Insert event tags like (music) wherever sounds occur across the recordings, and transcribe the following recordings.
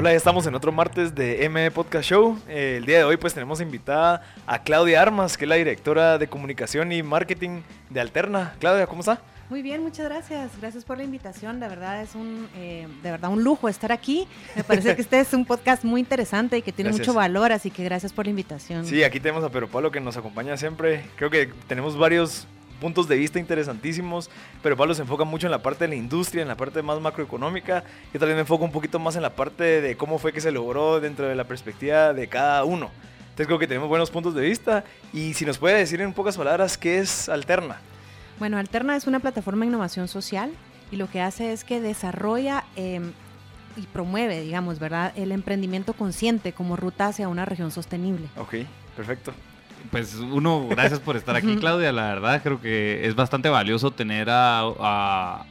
Hola, ya estamos en otro martes de MB Podcast Show. Eh, el día de hoy pues tenemos invitada a Claudia Armas, que es la directora de comunicación y marketing de Alterna. Claudia, ¿cómo está? Muy bien, muchas gracias. Gracias por la invitación. De verdad es un, eh, de verdad un lujo estar aquí. Me parece que este es un podcast muy interesante y que tiene mucho valor, así que gracias por la invitación. Sí, aquí tenemos a Pedro Pablo que nos acompaña siempre. Creo que tenemos varios puntos de vista interesantísimos, pero Pablo se enfoca mucho en la parte de la industria, en la parte más macroeconómica. Yo también me enfoco un poquito más en la parte de cómo fue que se logró dentro de la perspectiva de cada uno. Entonces creo que tenemos buenos puntos de vista y si nos puede decir en pocas palabras qué es Alterna. Bueno, Alterna es una plataforma de innovación social y lo que hace es que desarrolla em, y promueve, digamos, ¿verdad?, el emprendimiento consciente como ruta hacia una región sostenible. Ok, perfecto. Pues uno, gracias por estar aquí, Claudia. La verdad creo que es bastante valioso tener a,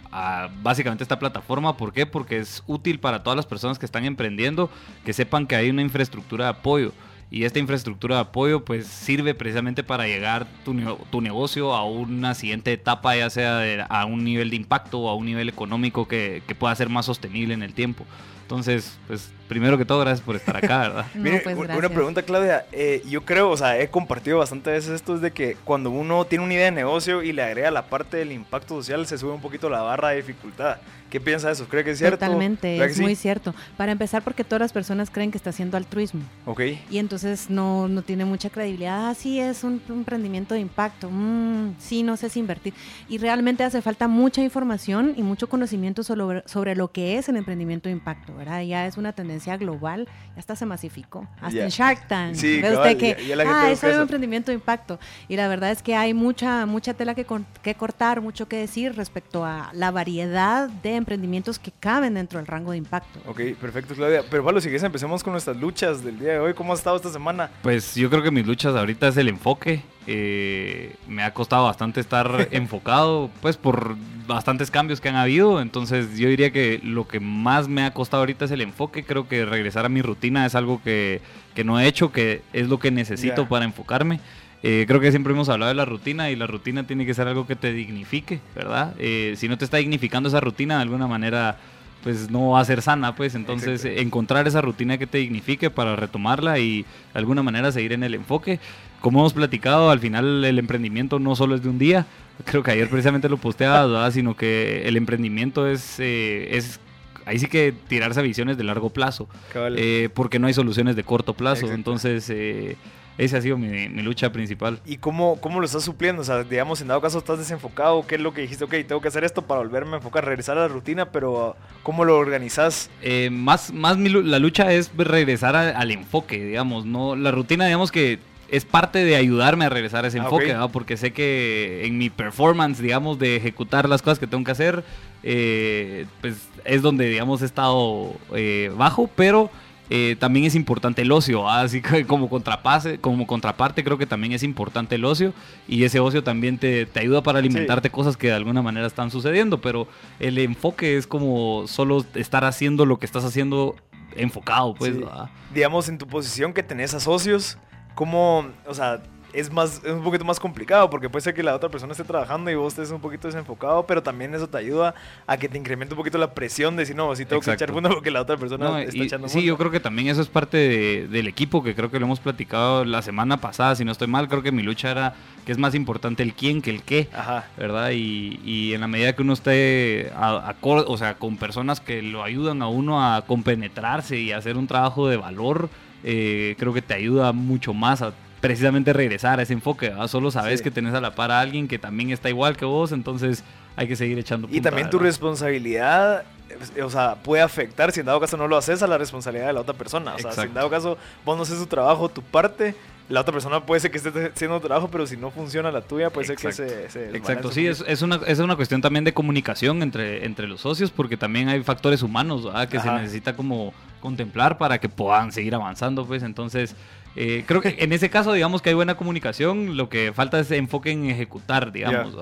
básicamente esta plataforma. ¿Por qué? Porque es útil para todas las personas que están emprendiendo, que sepan que hay una infraestructura de apoyo y esta infraestructura de apoyo pues sirve precisamente para llegar tu, tu negocio a una siguiente etapa, ya sea a un nivel de impacto o a un nivel económico que, que pueda ser más sostenible en el tiempo. Entonces, pues primero que todo, gracias por estar acá, ¿verdad? (laughs) Pues, una pregunta, Claudia. Eh, yo creo, o sea, he compartido bastante veces esto, es de que cuando uno tiene una idea de negocio y le agrega la parte del impacto social, se sube un poquito la barra de dificultad. ¿Qué piensa de eso? ¿Cree que es cierto? Totalmente, es muy cierto. Para empezar, porque todas las personas creen que está haciendo altruismo. Ok. Y entonces no, no tiene mucha credibilidad. Ah, sí, es un, emprendimiento de impacto. Mm, sí, no sé si invertir. Y realmente hace falta mucha información y mucho conocimiento sobre, sobre lo que es el emprendimiento de impacto, ¿verdad? Ya es una tendencia global, ya hasta se masificó. Hasta en Shark Tank. Sí, ¿Ve usted que, ah, eso es un emprendimiento de impacto. Y la verdad es que hay mucha, mucha tela que, que cortar, mucho que decir respecto a la variedad de emprendimientos que caben dentro del rango de impacto. Ok, perfecto, Claudia. Pero Pablo, si quieres empecemos con nuestras luchas del día de hoy. ¿Cómo has estado esta semana? Pues yo creo que mis luchas ahorita es el enfoque. Eh, me ha costado bastante estar (laughs) enfocado, pues por bastantes cambios que han habido. Entonces yo diría que lo que más me ha costado ahorita es el enfoque. Creo que regresar a mi rutina es algo que, que no he hecho, que es lo que necesito para enfocarme. Eh, creo que siempre hemos hablado de la rutina y la rutina tiene que ser algo que te dignifique, ¿verdad? Eh, si no te está dignificando esa rutina, de alguna manera, pues no va a ser sana, pues. Entonces encontrar esa rutina que te dignifique para retomarla y de alguna manera seguir en el enfoque. Como hemos platicado, al final el emprendimiento no solo es de un día, creo que ayer precisamente lo posteaba, sino que el emprendimiento es, eh, es ahí sí que tirarse a visiones de largo plazo, porque no hay soluciones de corto plazo, entonces esa ha sido mi, lucha principal. ¿Y cómo, cómo lo estás supliendo? O sea, digamos, en dado caso estás desenfocado, ¿qué es lo que dijiste? Ok, tengo que hacer esto para volverme a enfocar, regresar a la rutina, pero ¿cómo lo organizas? Eh, más más la lucha es regresar al enfoque, digamos, no la rutina, digamos que es parte de ayudarme a regresar a ese ah, enfoque, porque sé que en mi performance, digamos, de ejecutar las cosas que tengo que hacer, eh, pues es donde, digamos, he estado eh, bajo, pero eh, también es importante el ocio, así que como, contrapase, como contraparte creo que también es importante el ocio y ese ocio también te, ayuda para alimentarte cosas que de alguna manera están sucediendo, pero el enfoque es como solo estar haciendo lo que estás haciendo enfocado, pues. Digamos, en tu posición que tenés a socios, ¿cómo, o sea, es, más, es un poquito más complicado porque puede ser que la otra persona esté trabajando y vos estés un poquito desenfocado, pero también eso te ayuda a que te incremente un poquito la presión de decir, no, si tengo que echar fondo porque la otra persona está echando Sí, yo creo que también eso es parte del equipo, que creo que lo hemos platicado la semana pasada, si no estoy mal, creo que mi lucha era que es más importante el quién que el qué, Ajá. ¿verdad? Y, y, en la medida que uno esté, a, o sea, con personas que lo ayudan a uno a compenetrarse y a hacer un trabajo de valor, eh, creo que te ayuda mucho más a precisamente regresar a ese enfoque. Solo sabes que tenés a la par a alguien que también está igual que vos, entonces hay que seguir echando Y también tu responsabilidad, o sea, puede afectar, si en dado caso no lo haces, a la responsabilidad de la otra persona. O sea, si en dado caso vos no haces tu trabajo, tu parte, la otra persona puede ser que esté haciendo trabajo, pero si no funciona la tuya, puede ser que se, se Exacto, sí, es, es, una, es una cuestión también de comunicación entre, entre los socios, porque también hay factores humanos que se necesita como contemplar para que puedan seguir avanzando, pues entonces... Eh, creo que en ese caso, digamos que hay buena comunicación, lo que falta es enfoque en ejecutar, digamos,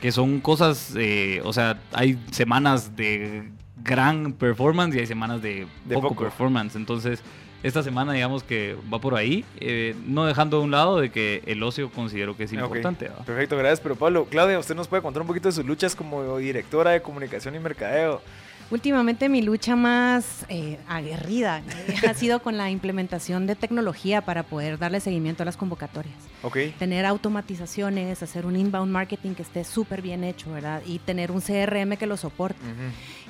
que son cosas, eh, o sea, hay semanas de gran performance y hay semanas de, poco, performance, entonces esta semana digamos que va por ahí, eh, no dejando de un lado de que el ocio considero que es importante. Perfecto, gracias. Pero Pablo, Claudia, usted nos puede contar un poquito de sus luchas como directora de comunicación y mercadeo. Últimamente mi lucha más eh, aguerrida eh, (laughs) ha sido con la implementación de tecnología para poder darle seguimiento a las convocatorias. Okay. Tener automatizaciones, hacer un inbound marketing que esté súper bien hecho, ¿verdad? Y tener un CRM que lo soporte.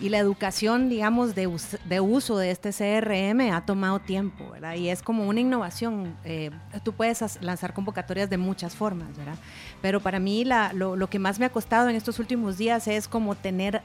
Y la educación, digamos, de, de, uso de este CRM ha tomado tiempo, ¿verdad? Y es como una innovación. Eh, tú puedes lanzar convocatorias de muchas formas, ¿verdad? Pero para mí la, lo, lo, que más me ha costado en estos últimos días es como tener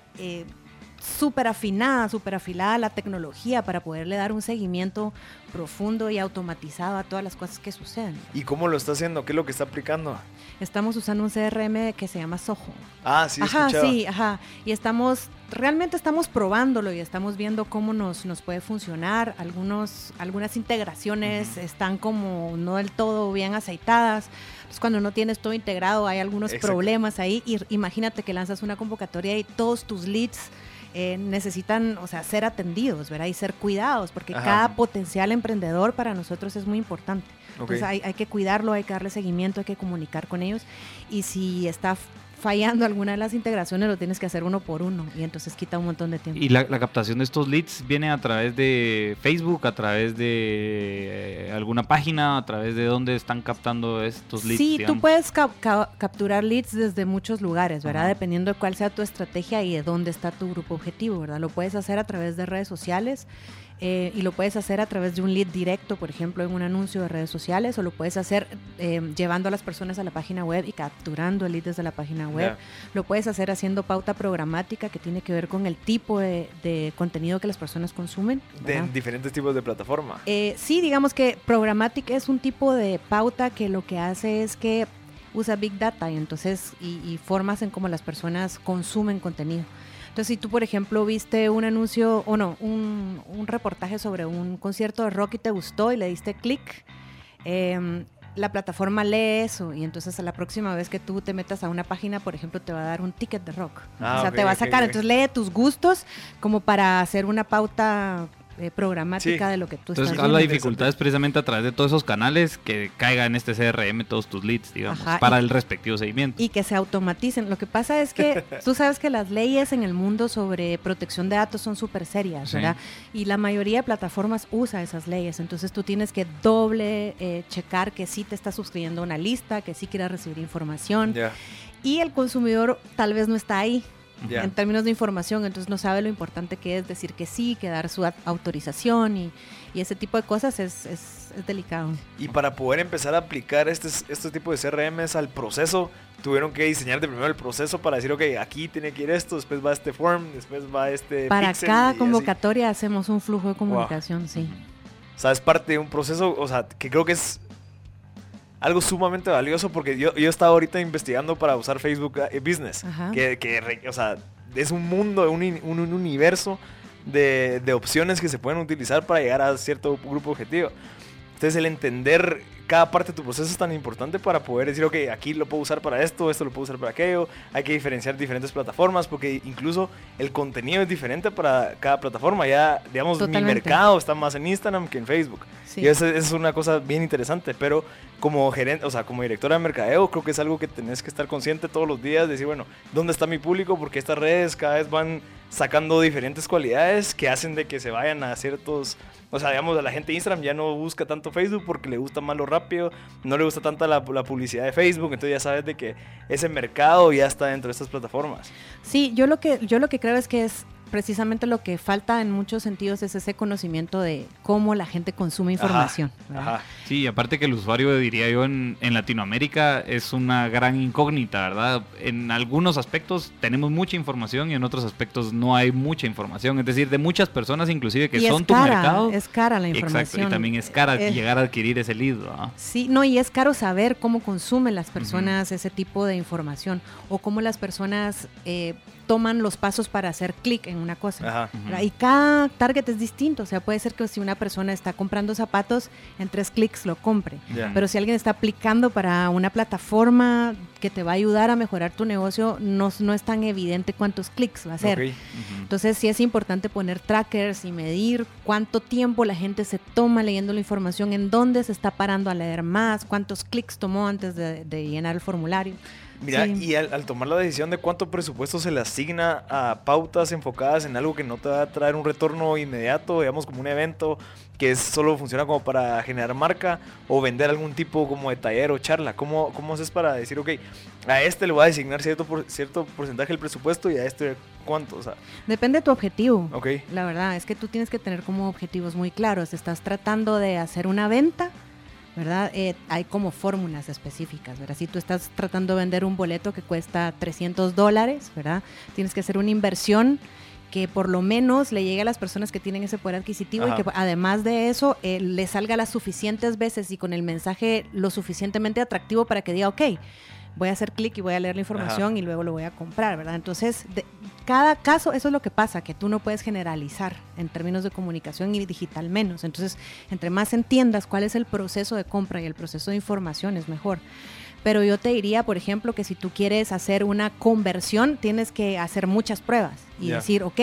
súper afinada, súper afilada la tecnología para poderle dar un seguimiento profundo y automatizado a todas las cosas que suceden. ¿Y cómo lo está haciendo? ¿Qué es lo que está aplicando? Estamos usando un CRM que se llama Soho. Ah, sí, Ajá, sí, ajá. Y estamos, realmente estamos probándolo y estamos viendo cómo nos, nos puede funcionar. Algunos, algunas integraciones están como no del todo bien aceitadas. Pues cuando no tienes todo integrado hay algunos problemas ahí. Y imagínate que lanzas una convocatoria y todos tus leads eh, necesitan, o sea, ser atendidos, ¿verdad? Y ser cuidados, porque cada potencial emprendedor para nosotros es muy importante. Entonces hay, hay, que cuidarlo, hay que darle seguimiento, hay que comunicar con ellos. Y si está fallando alguna de las integraciones, lo tienes que hacer uno por uno y entonces quita un montón de tiempo. ¿Y la, captación de estos leads viene a través de Facebook, a través de eh, alguna página, a través de dónde están captando estos leads? Sí, tú puedes capturar leads desde muchos lugares, ¿verdad? Dependiendo de cuál sea tu estrategia y de dónde está tu grupo objetivo, ¿verdad? Lo puedes hacer a través de redes sociales eh, y lo puedes hacer a través de un lead directo, por ejemplo, en un anuncio de redes sociales, o lo puedes hacer eh, llevando a las personas a la página web y capturando el lead desde la página web. Lo puedes hacer haciendo pauta programática que tiene que ver con el tipo de, contenido que las personas consumen. De diferentes tipos de plataforma. Eh, sí, digamos que programática es un tipo de pauta que lo que hace es que usa Big Data y entonces y, y formas en cómo las personas consumen contenido. Entonces, si tú, por ejemplo, viste un anuncio, o no, un, reportaje sobre un concierto de rock y te gustó y le diste clic, em, la plataforma lee eso y entonces a la próxima vez que tú te metas a una página, por ejemplo, te va a dar un ticket de rock. Ah, o sea, te va a sacar. Entonces lee tus gustos como para hacer una pauta eh, programática de lo que tú Entonces, estás la dificultad es precisamente a través de todos esos canales que caiga en este CRM todos tus leads, digamos, para el respectivo seguimiento. Y que se automaticen. Lo que pasa es que (laughs) tú sabes que las leyes en el mundo sobre protección de datos son súper serias, ¿verdad? Y la mayoría de plataformas usa esas leyes. Entonces tú tienes que doble eh, checar que sí te está suscribiendo a una lista, que sí quieras recibir información. Y el consumidor tal vez no está ahí en términos de información, entonces no sabe lo importante que es decir que sí, que dar su autorización y, y ese tipo de cosas es, es, es, delicado. Y para poder empezar a aplicar este, este tipo de CRMs al proceso, tuvieron que diseñar de primero el proceso para decir, ok, aquí tiene que ir esto, después va este form, después va este... Para cada convocatoria hacemos un flujo de comunicación, sí. O sea, es parte de un proceso, o sea, que creo que es algo sumamente valioso porque yo, yo estaba ahorita investigando para usar Facebook eh, Business, que, que, o sea, es un mundo, un, un, un universo de, de, opciones que se pueden utilizar para llegar a cierto grupo objetivo. Entonces el entender cada parte de tu proceso es tan importante para poder decir, ok, aquí lo puedo usar para esto, esto lo puedo usar para aquello. Hay que diferenciar diferentes plataformas porque incluso el contenido es diferente para cada plataforma. Ya, digamos, mi mercado está más en Instagram que en Facebook. Y eso, es una cosa bien interesante, pero como gerente, o sea, como directora de mercadeo, creo que es algo que tenés que estar consciente todos los días, decir, bueno, ¿dónde está mi público? Porque estas redes cada vez van sacando diferentes cualidades que hacen de que se vayan a ciertos o sea, digamos, la gente de Instagram ya no busca tanto Facebook porque le gusta más lo rápido, no le gusta tanta la, la, publicidad de Facebook, entonces ya sabes de que ese mercado ya está dentro de estas plataformas. Sí, yo lo que, yo lo que creo es que es precisamente lo que falta en muchos sentidos es ese conocimiento de cómo la gente consume información. Ajá. Sí, aparte que el usuario, diría yo, en, en Latinoamérica es una gran incógnita, ¿verdad? En algunos aspectos tenemos mucha información y en otros aspectos no hay mucha información. Es decir, de muchas personas inclusive que Y son tu mercado. es cara la información. Exacto, y también es cara Eh, llegar a adquirir ese lead, ¿verdad? Sí, no, y es caro saber cómo consumen las personas ese tipo de información o cómo las personas eh, toman los pasos para hacer clic en una cosa. Ajá. Y cada target es distinto, o sea, puede ser que si una persona está comprando zapatos, en tres clics lo compre. Ya. Pero si alguien está aplicando para una plataforma que te va a ayudar a mejorar tu negocio, no, no es tan evidente cuántos clics va a. Ujú. Entonces sí es importante poner trackers y medir cuánto tiempo la gente se toma leyendo la información, en dónde se está parando a leer más, cuántos clics tomó antes de, de llenar el formulario. Mira, Sí. y al, al tomar la decisión de cuánto presupuesto se le asigna a pautas enfocadas en algo que no te va a traer un retorno inmediato, digamos como un evento que es- solo funciona como para generar marca o vender algún tipo como de taller o charla, ¿cómo, cómo haces para decir, ok, a este le voy a designar cierto, por- cierto porcentaje del presupuesto y a este cuánto? O sea, Depende de tu objetivo. ok, La verdad es que tú tienes que tener como objetivos muy claros. Estás tratando de hacer una venta, ¿verdad? Eh, hay como fórmulas específicas, ¿verdad? Si tú estás tratando de vender un boleto que cuesta 300 dólares, ¿verdad? Tienes que hacer una inversión que por lo menos le llegue a las personas que tienen ese poder adquisitivo Ajá. y que además de eso eh, le salga las suficientes veces y con el mensaje lo suficientemente atractivo para que diga, ok, voy a hacer clic y voy a leer la información y luego lo voy a comprar, ¿verdad? Entonces, de- cada caso, eso es lo que pasa, que tú no puedes generalizar en términos de comunicación y digital menos. Entonces, entre más entiendas cuál es el proceso de compra y el proceso de información, es mejor. Pero yo te diría, por ejemplo, que si tú quieres hacer una conversión, tienes que hacer muchas pruebas y decir, ok,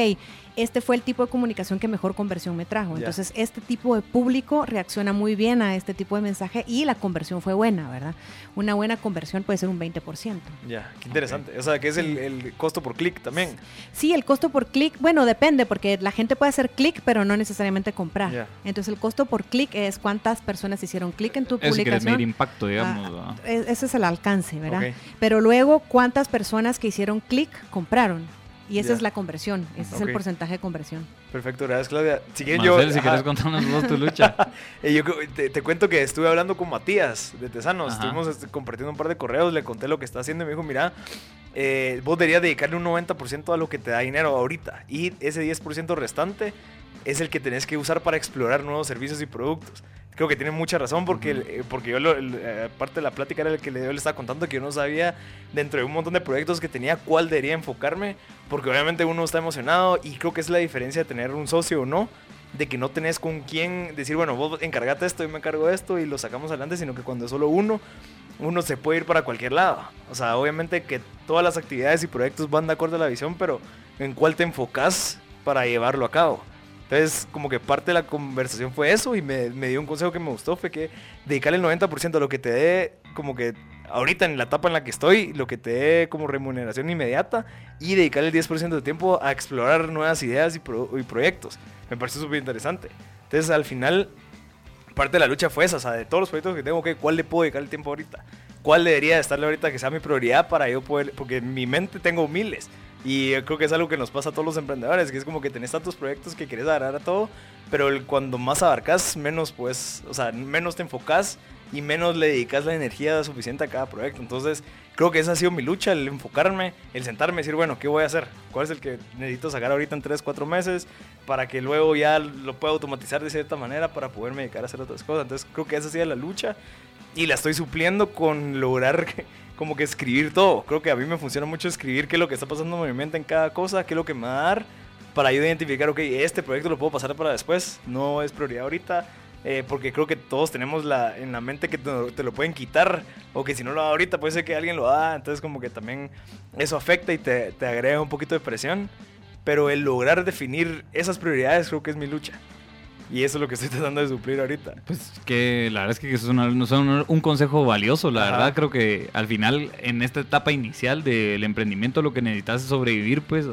este fue el tipo de comunicación que mejor conversión me trajo. Entonces, este tipo de público reacciona muy bien a este tipo de mensaje y la conversión fue buena, ¿verdad? Una buena conversión puede ser un 20%. ya, qué interesante. O sea, que es el, el costo por clic también. Sí, el costo por clic, bueno, depende, porque la gente puede hacer clic, pero no necesariamente comprar. Entonces, el costo por clic es cuántas personas hicieron clic en tu quieres publicación. impacto, digamos. Ah, e- ese es el alcance, ¿verdad? Pero luego, ¿cuántas personas que hicieron clic compraron? Y esa es la conversión, ese es el porcentaje de conversión. Perfecto, gracias Claudia. Si Marcel, yo... si ajá. quieres contarnos vos tu lucha. (laughs) Yo te cuento que estuve hablando con Matías de Tesanos, Ajá. estuvimos este, compartiendo un par de correos, le conté lo que está haciendo y me dijo, mira, eh, vos deberías dedicarle un 90% a lo que te da dinero ahorita y ese 10% restante es el que tenés que usar para explorar nuevos servicios y productos. Creo que tiene mucha razón porque, eh, porque yo, lo- el- eh, aparte de la plática era el que le, yo le estaba contando que yo no sabía dentro de un montón de proyectos que tenía cuál debería enfocarme, porque obviamente uno está emocionado y creo que es la diferencia de tener un socio o no, de que no tenés con quién decir, bueno, vos encargate esto, yo me encargo de esto y lo sacamos adelante, sino que cuando es solo uno, uno se puede ir para cualquier lado. O sea, obviamente que todas las actividades y proyectos van de acuerdo a la visión, pero en cuál te enfocas para llevarlo a cabo. Entonces, como que parte de la conversación fue eso y me, dio un consejo que me gustó, fue que dedicarle el 90% a lo que te dé, como que ahorita en la etapa en la que estoy, lo que te dé como remuneración inmediata y dedicarle el 10% de tiempo a explorar nuevas ideas y, pro- y proyectos. Me pareció súper interesante. Entonces, al final, parte de la lucha fue esa, o sea, de todos los proyectos que tengo, ok, ¿cuál le puedo dedicar el tiempo ahorita? ¿Cuál debería de estarle ahorita que sea mi prioridad para yo poder, porque en mi mente tengo miles y yo creo que es algo que nos pasa a todos los emprendedores, que es como que tenés tantos proyectos que querés agarrar a todo, pero el- cuando más abarcas, menos pues, o sea, menos te enfocas y menos le dedicas la energía suficiente a cada proyecto. Entonces, creo que esa ha sido mi lucha, el enfocarme, el sentarme y decir, bueno, ¿qué voy a hacer? ¿Cuál es el que necesito sacar ahorita en 3, 4 meses para que luego ya lo pueda automatizar de cierta manera para poderme dedicar a hacer otras cosas? Entonces, creo que esa ha sido la lucha y la estoy supliendo con lograr (laughs) como que escribir todo. Creo que a mí me funciona mucho escribir qué es lo que está pasando en mi mente en cada cosa, qué es lo que me va a dar para yo identificar, ok, este proyecto lo puedo pasar para después, no es prioridad ahorita, eh, porque creo que todos tenemos la, en la mente que te, lo pueden quitar, o que si no lo da ahorita puede ser que alguien lo da, entonces como que también eso afecta y te agrega un poquito de presión, pero el lograr definir esas prioridades creo que es mi lucha. Y eso es lo que estoy tratando de suplir ahorita. Pues que la verdad es que es una- no son un consejo valioso. La Ajá. verdad creo que al final, en esta etapa inicial del emprendimiento, lo que necesitas es sobrevivir, pues.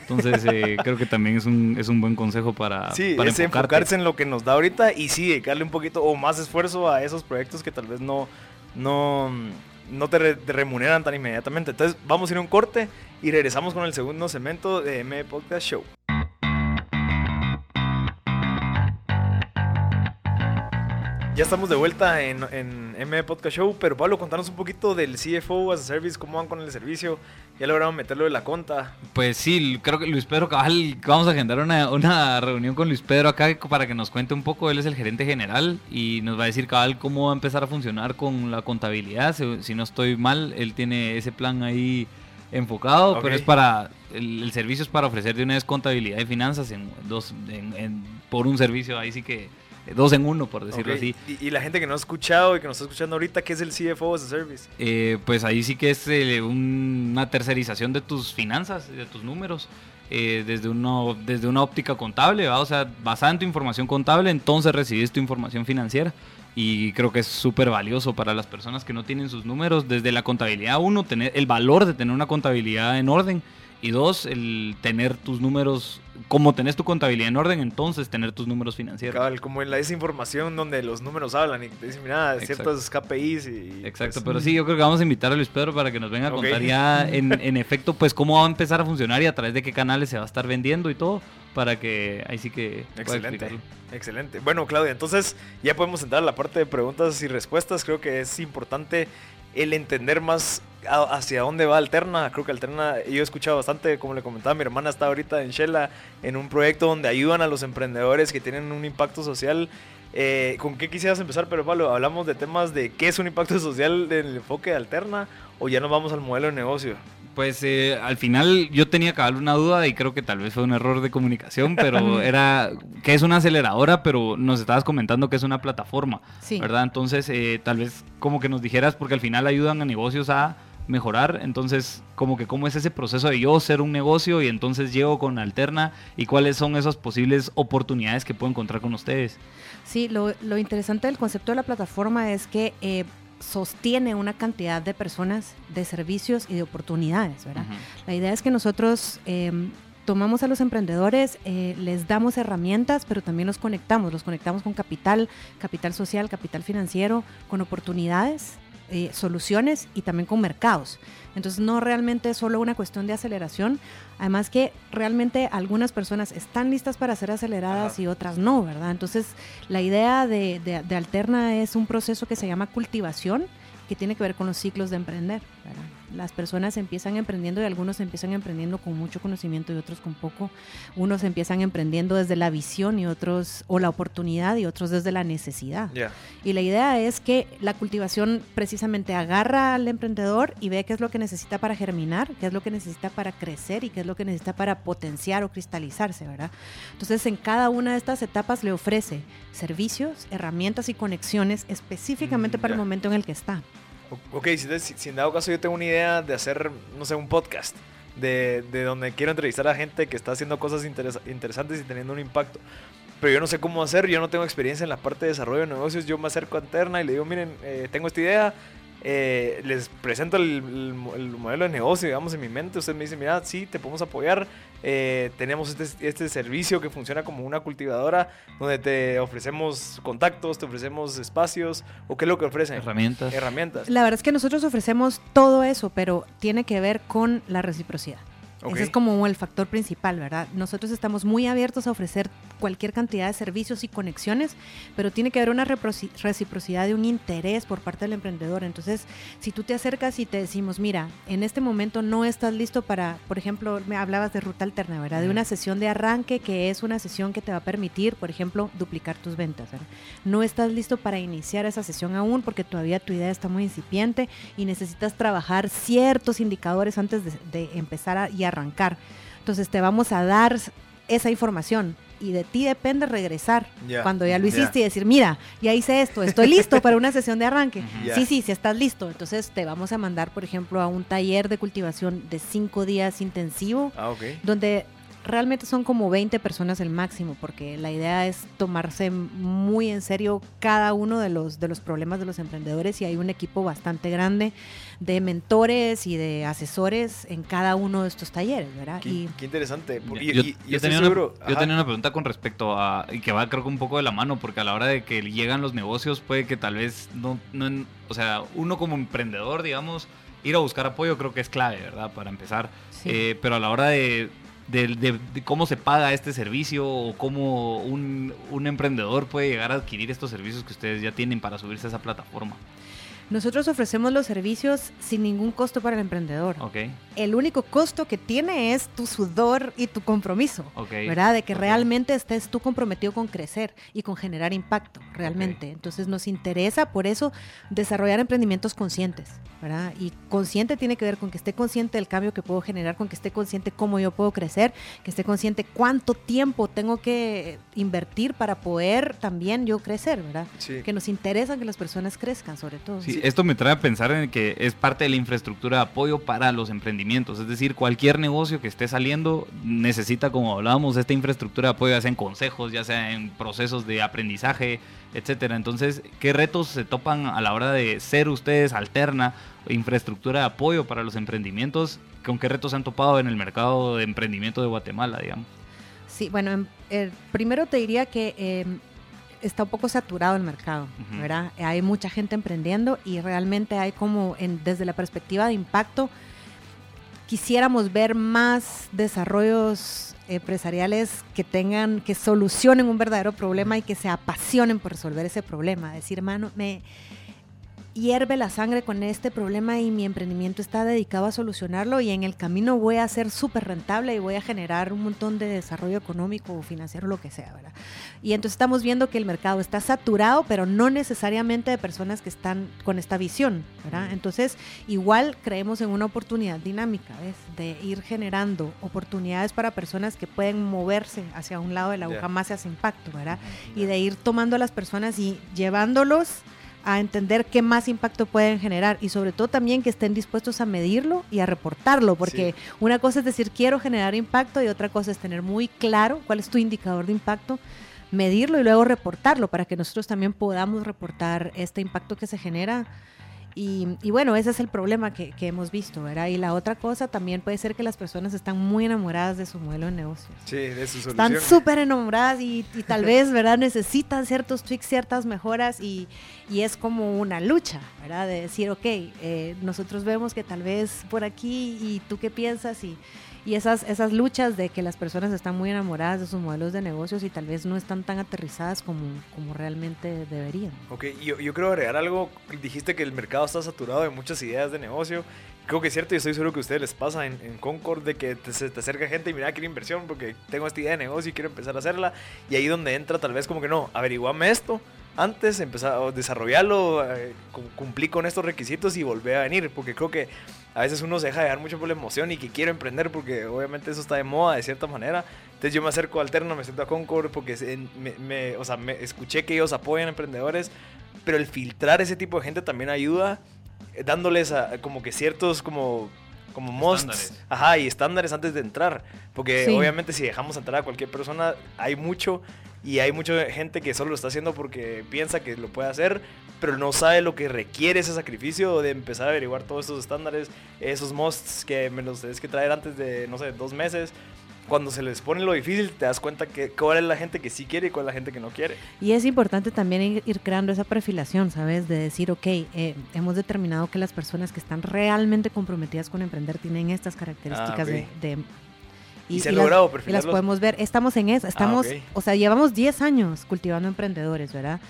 Entonces eh, (laughs) creo que también es un, es un buen consejo para, Sí, para es enfocarte. enfocarse en lo que nos da ahorita y sí, dedicarle un poquito o más esfuerzo a esos proyectos que tal vez no, no, no te, re- te remuneran tan inmediatamente. Entonces vamos a ir a un corte y regresamos con el segundo segmento de M Podcast Show. Ya estamos de vuelta en, en M Podcast Show, pero Pablo, contanos un poquito del CFO as a Service, cómo van con el servicio. Ya lograron meterlo de la conta. Pues sí, creo que Luis Pedro Cabal, vamos a agendar una, una reunión con Luis Pedro acá para que nos cuente un poco. Él es el gerente general y nos va a decir Cabal cómo va a empezar a funcionar con la contabilidad. Si, si no estoy mal, él tiene ese plan ahí enfocado, pero es para el, el servicio es para ofrecer de una vez contabilidad y finanzas en dos en- en- por un servicio ahí sí que dos en uno por decirlo así. Y, y la gente que no ha escuchado y que nos está escuchando ahorita, ¿qué es el CFO as a Service? Eh, pues ahí sí que es eh, un- una tercerización de tus finanzas, de tus números, eh, desde, uno, desde una óptica contable, ¿va? o sea, basada en tu información contable, entonces recibes tu información financiera. Y creo que es súper valioso para las personas que no tienen sus números, desde la contabilidad, uno, tener el valor de tener una contabilidad en orden. Y dos, el tener tus números, como tenés tu contabilidad en orden, entonces tener tus números financieros. Cabal, como en la esa información donde los números hablan y te dicen, mira, ciertos KPIs y... Exacto, pues, pero sí, yo creo que vamos a invitar a Luis Pedro para que nos venga a Ok. contar ya (laughs) en, en efecto, pues cómo va a empezar a funcionar y a través de qué canales se va a estar vendiendo y todo, para que ahí sí que Excelente, excelente. Bueno, Claudia, entonces ya podemos entrar a la parte de preguntas y respuestas. Creo que es importante el entender más a- hacia dónde va Alterna. Creo que Alterna, yo he escuchado bastante, como le comentaba, mi hermana está ahorita en Shela, en un proyecto donde ayudan a los emprendedores que tienen un impacto social. Eh, ¿Con qué quisieras empezar, pero Pablo? ¿Hablamos de temas de qué es un impacto social del enfoque de Alterna o ya nos vamos al modelo de negocio? Pues eh, al final yo tenía que una duda y creo que tal vez fue un error de comunicación, pero (laughs) era que es una aceleradora, pero nos estabas comentando que es una plataforma, Sí. ¿verdad? Entonces eh, tal vez como que nos dijeras, porque al final ayudan a negocios a mejorar, entonces como que cómo es ese proceso de yo ser un negocio y entonces llego con Alterna y cuáles son esas posibles oportunidades que puedo encontrar con ustedes. Sí, lo, lo interesante del concepto de la plataforma es que eh, sostiene una cantidad de personas, de servicios y de oportunidades, ¿verdad? La idea es que nosotros eh, tomamos a los emprendedores, eh, les damos herramientas, pero también los conectamos, los conectamos con capital, capital social, capital financiero, con oportunidades, eh, soluciones y también con mercados. Entonces no realmente es solo una cuestión de aceleración, además que realmente algunas personas están listas para ser aceleradas Ajá. y otras no, ¿verdad? Entonces la idea de, de- de Alterna es un proceso que se llama cultivación, que tiene que ver con los ciclos de emprender. ¿Verdad? Las personas empiezan emprendiendo y algunos empiezan emprendiendo con mucho conocimiento y otros con poco. Unos empiezan emprendiendo desde la visión y otros, o la oportunidad y otros desde la necesidad. Y la idea es que la cultivación precisamente agarra al emprendedor y ve qué es lo que necesita para germinar, qué es lo que necesita para crecer y qué es lo que necesita para potenciar o cristalizarse, ¿verdad? Entonces, en cada una de estas etapas le ofrece servicios, herramientas y conexiones específicamente Mm, para el momento en el que está. Ok, si, si, en dado caso yo tengo una idea de hacer, no sé, un podcast, de, de donde quiero entrevistar a gente que está haciendo cosas interesa- interesantes y teniendo un impacto, pero yo no sé cómo hacer, yo no tengo experiencia en la parte de desarrollo de negocios, yo me acerco a Alterna y le digo, miren, eh, tengo esta idea, eh, les presento el, el mo- el modelo de negocio, digamos, en mi mente, usted me dice, mira, sí, te podemos apoyar, eh, tenemos este, este servicio que funciona como una cultivadora, donde te ofrecemos contactos, te ofrecemos espacios, o qué es lo que ofrecen. Herramientas. Herramientas. La verdad es que nosotros ofrecemos todo eso, pero tiene que ver con la reciprocidad. Ese es como el factor principal, ¿verdad? Nosotros estamos muy abiertos a ofrecer cualquier cantidad de servicios y conexiones, pero tiene que haber una reciprocidad de un interés por parte del emprendedor. Entonces, si tú te acercas y te decimos, mira, en este momento no estás listo para, por ejemplo, me hablabas de ruta alterna, ¿verdad? De una sesión de arranque que es una sesión que te va a permitir, por ejemplo, duplicar tus ventas. ¿verdad? No estás listo para iniciar esa sesión aún porque todavía tu idea está muy incipiente y necesitas trabajar ciertos indicadores antes de, de empezar a- y arrancar. Entonces te vamos a dar esa información y de ti depende regresar cuando ya lo hiciste y decir, mira, ya hice esto, estoy listo para una sesión de arranque. Sí, sí, si estás listo. Entonces te vamos a mandar, por ejemplo, a un taller de cultivación de cinco días intensivo Ah, ok. donde realmente son como 20 personas el máximo, porque la idea es tomarse muy en serio cada uno de los, de los problemas de los emprendedores y hay un equipo bastante grande de mentores y de asesores en cada uno de estos talleres, ¿verdad? Qué, Y qué interesante. Y, yo, y- y yo estoy tenía una, seguro- yo ajá. tenía una pregunta con respecto a, y que va creo que un poco de la mano, porque a la hora de que llegan los negocios puede que tal vez no, no en- o sea, uno como emprendedor, digamos, ir a buscar apoyo creo que es clave, ¿verdad? Para empezar. Sí. Eh, pero a la hora de de, cómo se paga este servicio o cómo un, un emprendedor puede llegar a adquirir estos servicios que ustedes ya tienen para subirse a esa plataforma. Nosotros ofrecemos los servicios sin ningún costo para el emprendedor. Okay. El único costo que tiene es tu sudor y tu compromiso, ¿verdad? De que realmente estés tú comprometido con crecer y con generar impacto, realmente. Entonces nos interesa por eso desarrollar emprendimientos conscientes, ¿verdad? Y consciente tiene que ver con que esté consciente del cambio que puedo generar, con que esté consciente cómo yo puedo crecer, que esté consciente cuánto tiempo tengo que invertir para poder también yo crecer, ¿verdad? Que nos interesa que las personas crezcan, sobre todo. Sí, esto me trae a pensar en que es parte de la infraestructura de apoyo para los emprendimientos. Es decir, cualquier negocio que esté saliendo necesita, como hablábamos, esta infraestructura de apoyo, ya sea en consejos, ya sea en procesos de aprendizaje, etcétera. Entonces, ¿qué retos se topan a la hora de ser ustedes alterna infraestructura de apoyo para los emprendimientos? ¿Con qué retos se han topado en el mercado de emprendimiento de Guatemala, digamos? Sí, bueno, em, eh, primero te diría que em, está un poco saturado el mercado, ¿verdad? Hay mucha gente emprendiendo y realmente hay como, en, desde la perspectiva de impacto, quisiéramos ver más desarrollos empresariales que tengan, que solucionen un verdadero problema y que se apasionen por resolver ese problema. Decir, hermano, me hierve la sangre con este problema y mi emprendimiento está dedicado a solucionarlo y en el camino voy a ser súper rentable y voy a generar un montón de desarrollo económico o financiero, lo que sea, ¿verdad? Y entonces estamos viendo que el mercado está saturado, pero no necesariamente de personas que están con esta visión, ¿verdad? Entonces, igual creemos en una oportunidad dinámica, ¿ves? De ir generando oportunidades para personas que pueden moverse hacia un lado de la aguja más hacia impacto, ¿verdad? Y de ir tomando a las personas y llevándolos a entender qué más impacto pueden generar y sobre todo también que estén dispuestos a medirlo y a reportarlo, porque una cosa es decir quiero generar impacto y otra cosa es tener muy claro cuál es tu indicador de impacto, medirlo y luego reportarlo para que nosotros también podamos reportar este impacto que se genera y, bueno, ese es el problema que, hemos visto, ¿verdad? Y la otra cosa también puede ser que las personas están muy enamoradas de su modelo de negocio. Sí, de su solución. Están súper enamoradas y, tal (laughs) vez, ¿verdad? Necesitan ciertos tweaks, ciertas mejoras y, es como una lucha, ¿verdad? De decir, ok, eh, nosotros vemos que tal vez por aquí y tú qué piensas y y esas, esas luchas de que las personas están muy enamoradas de sus modelos de negocios y tal vez no están tan aterrizadas como, como realmente deberían. Ok, yo, yo quiero agregar algo. Dijiste que el mercado está saturado de muchas ideas de negocio. Creo que es cierto y estoy seguro que a ustedes les pasa en, en Concord de que te, se te acerca gente y mira, quiero inversión porque tengo esta idea de negocio y quiero empezar a hacerla. Y ahí donde entra tal vez como que no, averiguame esto antes, empezar a desarrollarlo, eh, cumplí con estos requisitos y volví a venir, porque creo que a veces uno se deja dejar mucho por la emoción y que quiero emprender porque obviamente eso está de moda de cierta manera. Entonces yo me acerco a Alterna, me siento a Concord porque me, o sea, me escuché que ellos apoyan a emprendedores, pero el filtrar ese tipo de gente también ayuda eh, dándoles como que ciertos como como musts, ajá, y estándares antes de entrar, porque obviamente si dejamos entrar a cualquier persona hay mucho y hay mucha gente que solo lo está haciendo porque piensa que lo puede hacer, pero no sabe lo que requiere ese sacrificio de empezar a averiguar todos estos estándares, esos musts que me los tienes que traer antes de, no sé, dos meses. Cuando se les pone lo difícil, te das cuenta que cuál es la gente que sí quiere y cuál es la gente que no quiere. Y es importante también ir, creando esa perfilación, ¿sabes? De decir, ok, eh, hemos determinado que las personas que están realmente comprometidas con emprender tienen estas características ah, de y, se ha logrado las, y las podemos ver. Estamos en eso, estamos, ah, o sea, llevamos 10 años cultivando emprendedores, ¿verdad?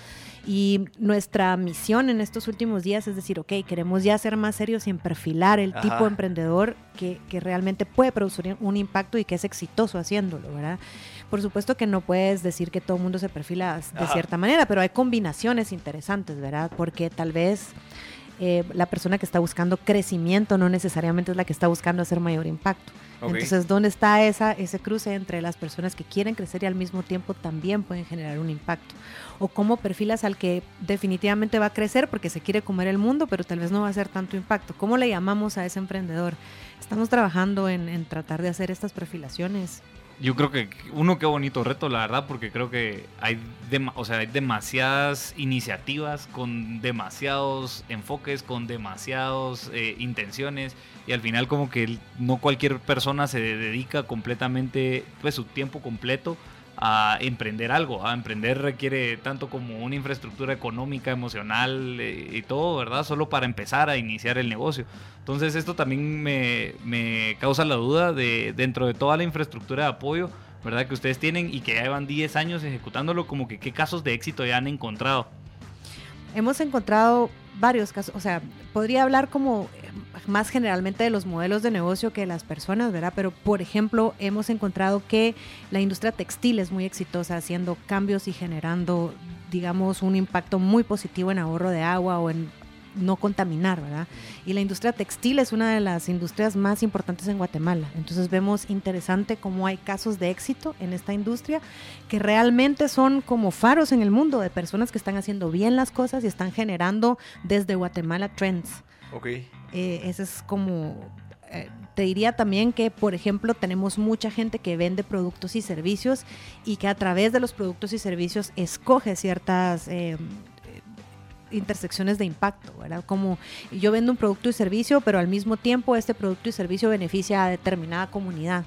Y nuestra misión en estos últimos días es decir, ok, queremos ya ser más serios y en perfilar el tipo de emprendedor que, que, realmente puede producir un impacto y que es exitoso haciéndolo, ¿verdad? Por supuesto que no puedes decir que todo el mundo se perfila de cierta manera, pero hay combinaciones interesantes, ¿verdad? Porque tal vez eh, la persona que está buscando crecimiento no necesariamente es la que está buscando hacer mayor impacto. Entonces, ¿dónde está esa, ese cruce entre las personas que quieren crecer y al mismo tiempo también pueden generar un impacto? O cómo perfilas al que definitivamente va a crecer porque se quiere comer el mundo, pero tal vez no va a hacer tanto impacto. ¿Cómo le llamamos a ese emprendedor? Estamos trabajando en, en tratar de hacer estas perfilaciones yo creo que uno qué bonito reto, la verdad, porque creo que hay, o sea, hay demasiadas iniciativas con demasiados enfoques, con demasiadas eh, intenciones y al final como que no cualquier persona se dedica completamente, pues su tiempo completo a emprender algo. A emprender requiere tanto como una infraestructura económica, emocional eh, y todo, ¿verdad? Solo para empezar a iniciar el negocio. Entonces esto también me, me causa la duda de dentro de toda la infraestructura de apoyo, ¿verdad? Que ustedes tienen y que ya llevan 10 años ejecutándolo, como que qué casos de éxito ya han encontrado. Hemos encontrado varios casos, o sea, podría hablar como eh, más generalmente de los modelos de negocio que de las personas, ¿verdad? Pero, por ejemplo, hemos encontrado que la industria textil es muy exitosa haciendo cambios y generando, digamos, un impacto muy positivo en ahorro de agua o en no contaminar, ¿verdad? Y la industria textil es una de las industrias más importantes en Guatemala. Entonces vemos interesante cómo hay casos de éxito en esta industria que realmente son como faros en el mundo de personas que están haciendo bien las cosas y están generando desde Guatemala trends. Ok. Eh, ese es como eh, te diría también que, por ejemplo, tenemos mucha gente que vende productos y servicios y que a través de los productos y servicios escoge ciertas eh, intersecciones de impacto, ¿verdad? Como yo vendo un producto y servicio, pero al mismo tiempo este producto y servicio beneficia a determinada comunidad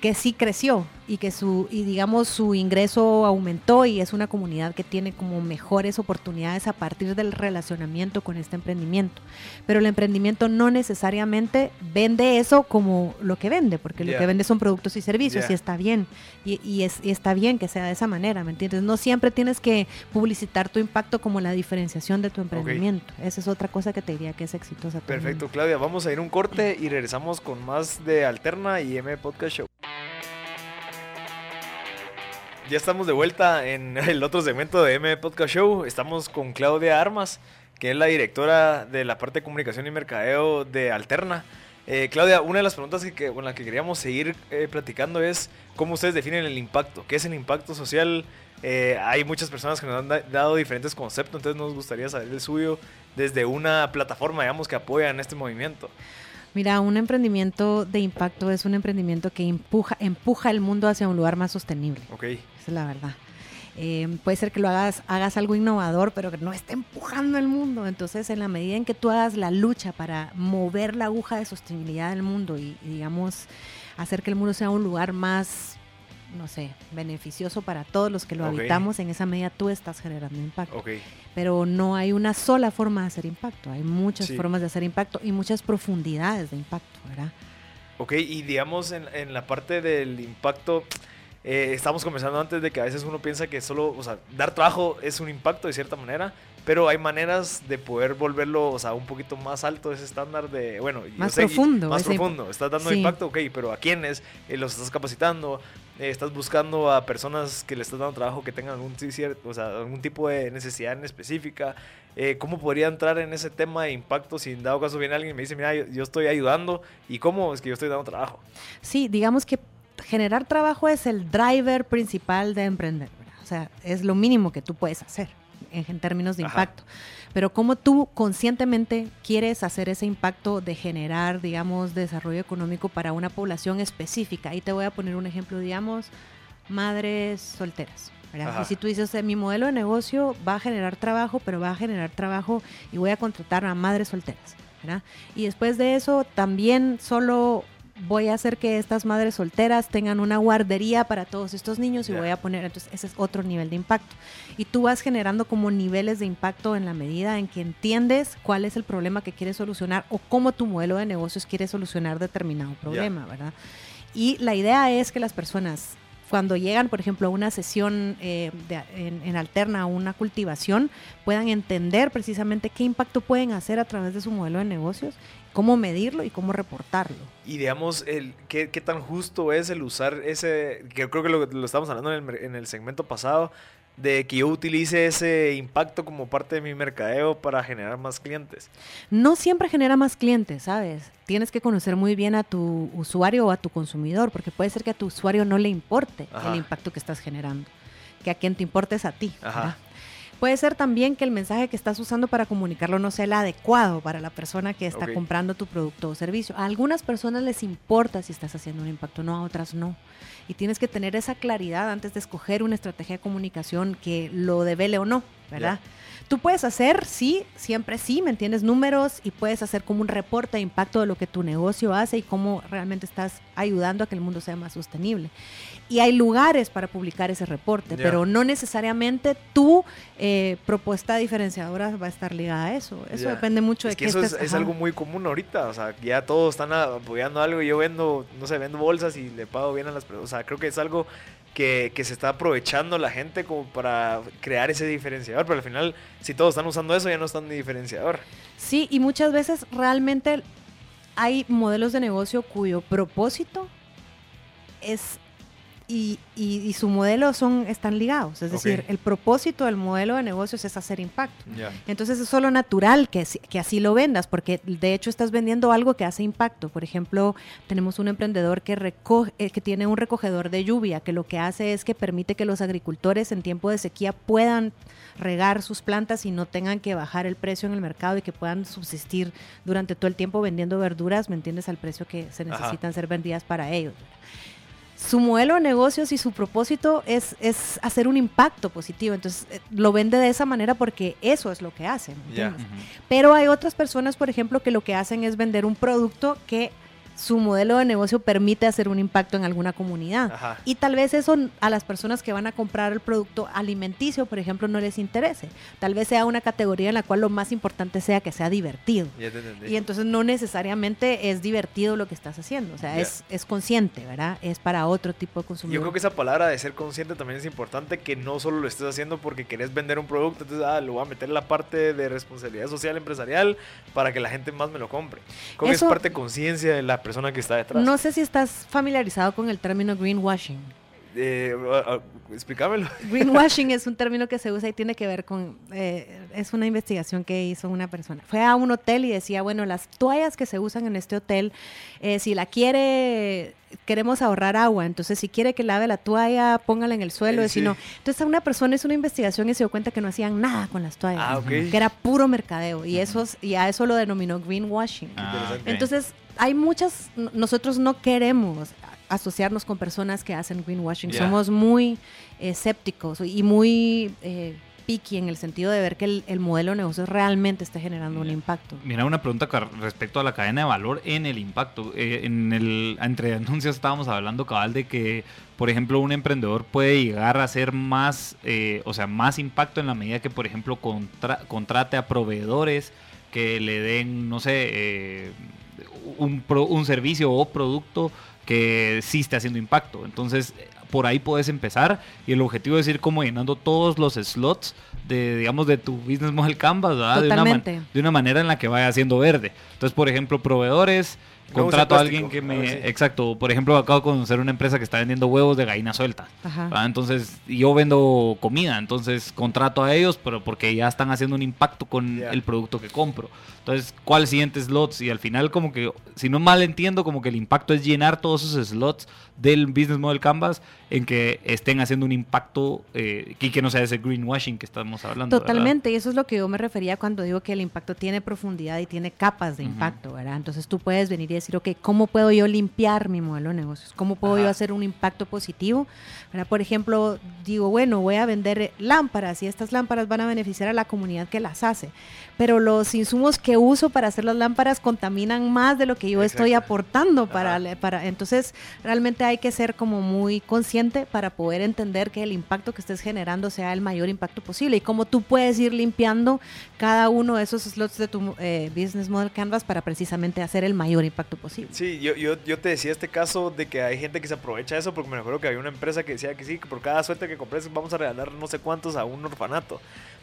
que sí creció y que su y digamos su ingreso aumentó y es una comunidad que tiene como mejores oportunidades a partir del relacionamiento con este emprendimiento. Pero el emprendimiento no necesariamente vende eso como lo que vende, porque lo que vende son productos y servicios y está bien y, y, es, y está bien que sea de esa manera, ¿me entiendes? No siempre tienes que publicitar tu impacto como la diferenciación de tu emprendimiento. Esa es otra cosa que te diría que es exitosa. Perfecto, Claudia, vamos a ir un corte y regresamos con más de Alterna y M Podcast Show. Ya estamos de vuelta en (laughs) el otro segmento de M Podcast Show. Estamos con Claudia Armas, que es la directora de la parte de comunicación y mercadeo de Alterna. Eh, Claudia, una de las preguntas que, con la que queríamos seguir eh, platicando es cómo ustedes definen el impacto. ¿Qué es el impacto social? Eh, hay muchas personas que nos han dado diferentes conceptos, entonces nos gustaría saber el suyo desde una plataforma, digamos, que apoya en este movimiento. Mira, un emprendimiento de impacto es un emprendimiento que empuja, empuja el mundo hacia un lugar más sostenible. Ok. Esa es la verdad. Eh, puede ser que lo hagas, hagas algo innovador, pero que no esté empujando el mundo. Entonces, en la medida en que tú hagas la lucha para mover la aguja de sostenibilidad del mundo y, y digamos, hacer que el mundo sea un lugar más no sé, beneficioso para todos los que lo habitamos, en esa medida tú estás generando impacto. Pero no hay una sola forma de hacer impacto, hay muchas formas de hacer impacto y muchas profundidades de impacto, ¿verdad? Ok, y digamos en, en la parte del impacto, eh, estamos conversando antes de que a veces uno piensa que solo, o sea, dar trabajo es un impacto de cierta manera, pero hay maneras de poder volverlo, o sea, un poquito más alto ese estándar de, bueno, más profundo. Más profundo. Estás dando impacto, ok, pero ¿a quiénes? Eh, ¿Los estás capacitando? Eh, ¿Estás buscando a personas que le estás dando trabajo que tengan algún, o sea, algún tipo de necesidad en específica? Eh, ¿Cómo podría entrar en ese tema de impacto si en dado caso viene alguien y me dice, mira, yo, estoy ayudando y cómo es que yo estoy dando trabajo? Sí, digamos que generar trabajo es el driver principal de emprender. O sea, es lo mínimo que tú puedes hacer en, términos de impacto. Pero cómo tú conscientemente quieres hacer ese impacto de generar, digamos, desarrollo económico para una población específica. Y te voy a poner un ejemplo, digamos, madres solteras. Y si tú dices, mi modelo de negocio va a generar trabajo, pero va a generar trabajo y voy a contratar a madres solteras. Y después de eso, también solo voy a hacer que estas madres solteras tengan una guardería para todos estos niños y voy a poner, entonces ese es otro nivel de impacto. Y tú vas generando como niveles de impacto en la medida en que entiendes cuál es el problema que quieres solucionar o cómo tu modelo de negocios quiere solucionar determinado problema, ¿verdad? Y la idea es que las personas cuando llegan, por ejemplo, a una sesión eh, en, en, alterna, a una cultivación, puedan entender precisamente qué impacto pueden hacer a través de su modelo de negocios cómo medirlo y cómo reportarlo. Y digamos, el, ¿qué, qué tan justo es el usar ese, que creo que lo, lo estamos hablando en el, en el segmento pasado, de que yo utilice ese impacto como parte de mi mercadeo para generar más clientes? No siempre genera más clientes, ¿sabes? Tienes que conocer muy bien a tu usuario o a tu consumidor, porque puede ser que a tu usuario no le importe el impacto que estás generando, que a quien te importe es a ti. Ajá. Puede ser también que el mensaje que estás usando para comunicarlo no sea el adecuado para la persona que está comprando tu producto o servicio. A algunas personas les importa si estás haciendo un impacto, no a otras no. Y tienes que tener esa claridad antes de escoger una estrategia de comunicación que lo devele o no. ¿verdad? Tú puedes hacer, sí, siempre sí, ¿me entiendes? Números y puedes hacer como un reporte de impacto de lo que tu negocio hace y cómo realmente estás ayudando a que el mundo sea más sostenible. Y hay lugares para publicar ese reporte, pero no necesariamente tu eh, propuesta diferenciadora va a estar ligada a eso. Eso depende mucho de Es que qué eso es, estés- es algo muy común ahorita, o sea, ya todos están apoyando algo y yo vendo, no sé, vendo bolsas y le pago bien a las personas, sea, creo que es algo que, se está aprovechando la gente como para crear ese diferenciador, pero al final, si todos están usando eso, ya no están de diferenciador. Sí, y muchas veces realmente hay modelos de negocio cuyo propósito es y, y- y su modelo son están ligados, es decir, el propósito del modelo de negocios es hacer impacto. Entonces es solo natural que, así- que así lo vendas, porque de hecho estás vendiendo algo que hace impacto. Por ejemplo, tenemos un emprendedor que, recoge, eh, que tiene un recogedor de lluvia, que lo que hace es que permite que los agricultores en tiempo de sequía puedan regar sus plantas y no tengan que bajar el precio en el mercado y que puedan subsistir durante todo el tiempo vendiendo verduras, ¿me entiendes? Al precio que se Ajá. necesitan ser vendidas para ellos. Su modelo de negocios y su propósito es, es hacer un impacto positivo. Entonces, eh, lo vende de esa manera porque eso es lo que hace. ¿me Ya. entiendes? Pero hay otras personas, por ejemplo, que lo que hacen es vender un producto que su modelo de negocio permite hacer un impacto en alguna comunidad. Ajá. Y tal vez eso a las personas que van a comprar el producto alimenticio, por ejemplo, no les interese. Tal vez sea una categoría en la cual lo más importante sea que sea divertido. Y entonces no necesariamente es divertido lo que estás haciendo. O sea, es, es consciente, ¿verdad? Es para otro tipo de Yo consumidor. creo que esa palabra de ser consciente también es importante, que no solo lo estés haciendo porque querés vender un producto, entonces ah, lo voy a meter en la parte de responsabilidad social empresarial para que la gente más me lo compre. Creo que es parte de conciencia de la persona que está detrás. No sé si estás familiarizado con el término greenwashing. Eh, explícamelo. (laughs) Greenwashing es un término que se usa y tiene que ver con, eh, es una investigación que hizo una persona. Fue a un hotel y decía, bueno, las toallas que se usan en este hotel, eh, si la quiere, queremos ahorrar agua, entonces si quiere que lave la toalla, póngala en el suelo, Eh, y si sí. no. Entonces a una persona hizo una investigación y se dio cuenta que no hacían nada con las toallas, Ah, ok. que era puro mercadeo, y, eso, es- y a eso lo denominó greenwashing. Ah. Entonces, hay muchas, nosotros no queremos asociarnos con personas que hacen greenwashing. Somos muy eh, escépticos y muy eh, picky en el sentido de ver que el, el modelo de negocio realmente esté generando un impacto. Mira, una pregunta respecto a la cadena de valor en el impacto. Eh, en el, entre anuncios estábamos hablando, cabal, de que, por ejemplo, un emprendedor puede llegar a hacer más, eh, o sea, más impacto en la medida que, por ejemplo, contra- contrate a proveedores que le den, no sé, eh, un, pro- un servicio o producto que sí esté haciendo impacto. Entonces, por ahí puedes empezar y el objetivo es ir como llenando todos los slots de, digamos, de tu business model canvas, ¿verdad? De una, de una manera en la que vaya siendo verde. Entonces, por ejemplo, proveedores, contrato a alguien que me... así. Exacto, por ejemplo, acabo de conocer una empresa que está vendiendo huevos de gallina suelta. Ajá. ¿verdad? Entonces, yo vendo comida, entonces contrato a ellos, pero porque ya están haciendo un impacto con Ya. el producto que compro. Entonces, ¿cuál siguiente slots? Y al final, como que, si no mal entiendo, como que el impacto es llenar todos esos slots del Business Model Canvas en que estén haciendo un impacto eh, y que no sea ese greenwashing que estamos hablando. ¿verdad? Totalmente, y eso es lo que yo me refería cuando digo que el impacto tiene profundidad y tiene capas de impacto, ¿verdad? Entonces tú puedes venir y decir, ok, ¿cómo puedo yo limpiar mi modelo de negocios? ¿Cómo puedo yo hacer un impacto positivo? ¿verdad? Por ejemplo, digo, bueno, voy a vender lámparas y estas lámparas van a beneficiar a la comunidad que las hace, pero los insumos que uso para hacer las lámparas contaminan más de lo que yo estoy aportando para, Ajá. para... Entonces, realmente hay que ser como muy consciente para poder entender que el impacto que estés generando sea el mayor impacto posible y cómo tú puedes ir limpiando cada uno de esos slots de tu eh, Business Model Canvas para precisamente hacer el mayor impacto posible. Sí, yo, yo, te decía este caso de que hay gente que se aprovecha de eso porque me acuerdo que había una empresa que decía que sí, que por cada suerte que compres vamos a regalar no sé cuántos a un orfanato.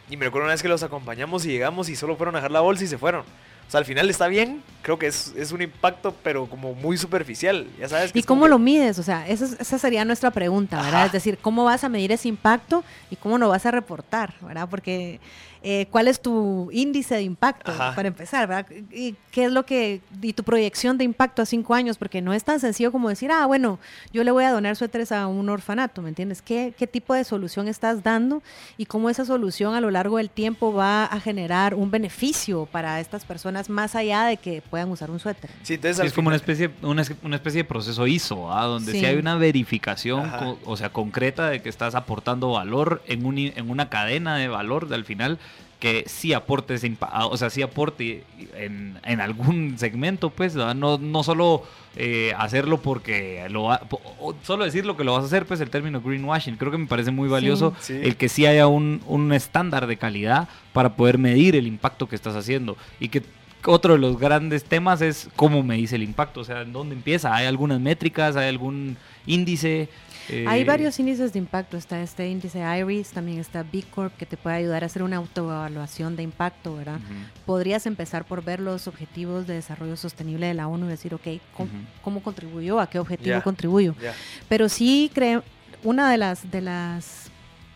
Y me recuerdo una vez que los acompañamos y llegamos y solo fueron a dejar la bolsa y se fueron. O sea, al final está bien, creo que es, es un impacto, pero como muy superficial, ya sabes. que ¿Y como cómo lo mides? O sea, esa, es- esa sería nuestra pregunta, ¿verdad? Ajá. Es decir, ¿cómo vas a medir ese impacto y cómo lo vas a reportar, ¿verdad? Porque, eh, ¿cuál es tu índice de impacto, Ajá. para empezar, ¿verdad? ¿Y qué es lo que, y tu proyección de impacto a cinco años? Porque no es tan sencillo como decir, ah, bueno, yo le voy a donar suéteres a un orfanato, ¿me entiendes? ¿Qué, qué tipo de solución estás dando y cómo esa solución a lo largo del tiempo va a generar un beneficio para estas personas más allá de que puedan usar un suéter. Sí, entonces Sí, es como una especie, una, una especie de proceso ISO, ¿ah? donde sí. Sí. hay una verificación, co- o sea, concreta de que estás aportando valor en, un, en una cadena de valor de, al final que sí aporte ese ah, o sea, sí aporte en, en algún segmento, pues, ¿verdad? no, no solo eh, hacerlo porque lo va- o solo decir lo que lo vas a hacer, pues el término greenwashing, creo que me parece muy valioso Sí. el que sí haya un, un estándar de calidad para poder medir el impacto que estás haciendo y que otro de los grandes temas es cómo me dice el impacto, o sea, ¿en dónde empieza? ¿Hay algunas métricas? ¿Hay algún índice? Eh, Hay varios índices de impacto. Está este índice IRIS, también está B Corp, que te puede ayudar a hacer una autoevaluación de impacto, ¿verdad? Podrías empezar por ver los objetivos de desarrollo sostenible de la ONU y decir, ok, ¿cómo, cómo contribuyó? ¿A qué objetivo Ya. contribuyo? Pero sí creo, una de las, de las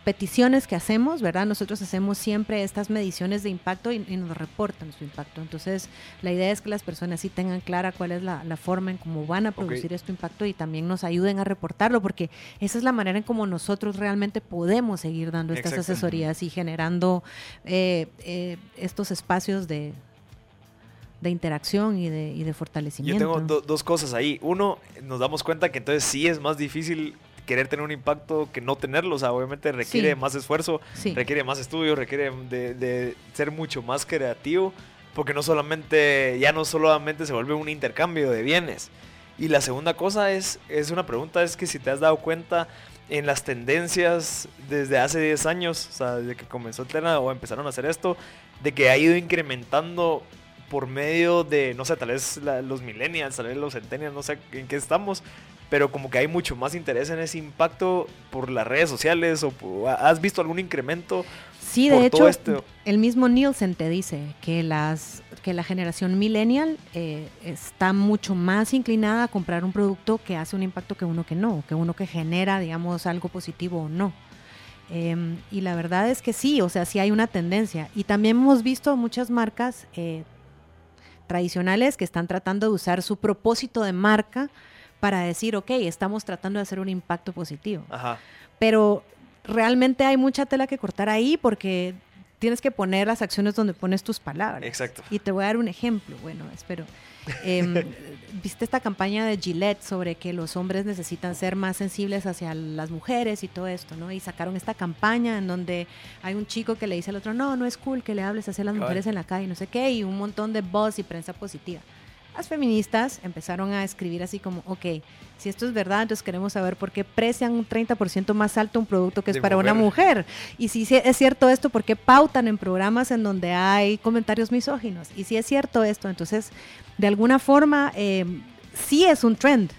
peticiones que hacemos, ¿verdad? Nosotros hacemos siempre estas mediciones de impacto y, y nos reportan su impacto. Entonces, la idea es que las personas sí tengan clara cuál es la, la forma en cómo van a producir este impacto y también nos ayuden a reportarlo, porque esa es la manera en cómo nosotros realmente podemos seguir dando estas asesorías y generando eh, eh, estos espacios de, de interacción y de, y de Yo fortalecimiento. tengo do- dos cosas ahí. Uno, nos damos cuenta que entonces sí es más difícil querer tener un impacto que no tenerlo. O sea, obviamente requiere Sí. más esfuerzo, Sí. requiere más estudio, requiere de, de ser mucho más creativo, porque no solamente, ya no solamente se vuelve un intercambio de bienes. Y la segunda cosa es, es una pregunta, es que si te has dado cuenta en las tendencias desde hace 10 años, o sea, desde que comenzó el tema o empezaron a hacer esto, de que ha ido incrementando por medio de, no sé, tal vez la- los millennials, tal vez los centennials, no sé en qué estamos, pero como que hay mucho más interés en ese impacto por las redes sociales o por- ¿has visto algún incremento? Sí, por de todo hecho, esto. el mismo Nielsen te dice que las que la generación millennial eh, está mucho más inclinada a comprar un producto que hace un impacto que uno que no, que uno que genera, digamos, algo positivo o no. Em, y la verdad es que sí, o sea, sí hay una tendencia. Y también hemos visto muchas marcas eh, tradicionales que están tratando de usar su propósito de marca para decir, ok, estamos tratando de hacer un impacto positivo Ajá. pero realmente hay mucha tela que cortar ahí porque tienes que poner las acciones donde pones tus palabras. Exacto. Y te voy a dar un ejemplo, bueno, espero. Em, (laughs) ¿Viste esta campaña de Gillette sobre que los hombres necesitan ser más sensibles hacia las mujeres y todo esto, ¿no? Y sacaron esta campaña en donde hay un chico que le dice al otro, no, no es cool que le hables hacia las mujeres en la calle, no sé qué, y un montón de buzz y prensa positiva. Las feministas empezaron a escribir así como, ok, si esto es verdad, entonces queremos saber por qué precian un 30% más alto un producto que es De para una mujer. Y si es cierto esto, ¿por qué pautan en programas en donde hay comentarios misóginos? Y si es cierto esto, entonces, de alguna forma, eh, sí es un trend,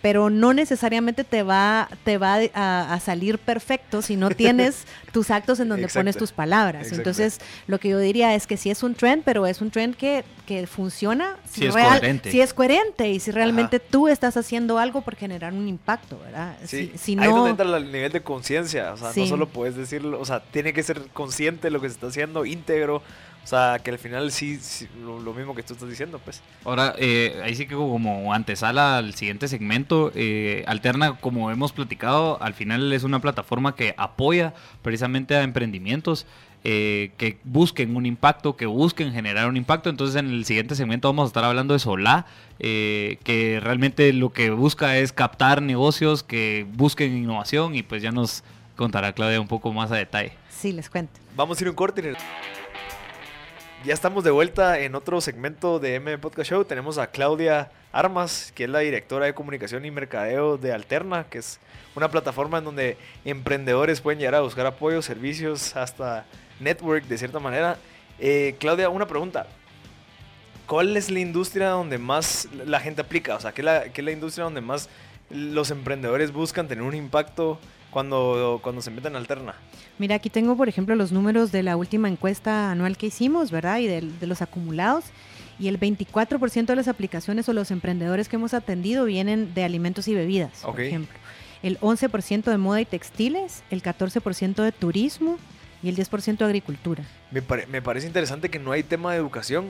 pero no necesariamente te va, te va a, a salir perfecto si no tienes (laughs) tus actos en donde Exacto. pones tus palabras. Exacto. Entonces, lo que yo diría es que sí es un trend, pero es un trend que, que funciona Sí es coherente. si es coherente y si realmente tú estás haciendo algo por generar un impacto, ¿verdad? Sí, Si, si ahí es donde no, entra el nivel de conciencia, o sea, no solo puedes decirlo, o sea, tiene que ser consciente de lo que se está haciendo, íntegro, o sea, que al final sí, sí, lo, lo mismo que tú estás diciendo, pues. Ahora, eh, ahí sí que como antesala al siguiente segmento, eh, Alterna, como hemos platicado, al final es una plataforma que apoya precisamente a emprendimientos eh, que busquen un impacto, que busquen generar un impacto. Entonces, en el siguiente segmento vamos a estar hablando de Solá, eh, que realmente lo que busca es captar negocios que busquen innovación y pues ya nos contará Claudia un poco más a detalle. sí, les cuento. Vamos a ir a un corte. y Ya estamos de vuelta en otro segmento de M Podcast Show. Tenemos a Claudia Armas, que es la directora de comunicación y mercadeo de Alterna, que es una plataforma en donde emprendedores pueden llegar a buscar apoyo, servicios, hasta network de cierta manera. Eh, Claudia, una pregunta. ¿Cuál es la industria donde más la gente aplica? O sea, ¿qué es la, qué es la industria donde más los emprendedores buscan tener un impacto cuando, cuando se meten en Alterna? Mira, aquí tengo, por ejemplo, los números de la última encuesta anual que hicimos, ¿verdad? Y de, los acumulados. Y el 24% de las aplicaciones o los emprendedores que hemos atendido vienen de alimentos y bebidas, por ejemplo. El 11% de moda y textiles, el 14% de turismo y el 10% de agricultura. Me, pare- me parece interesante que no hay tema de educación.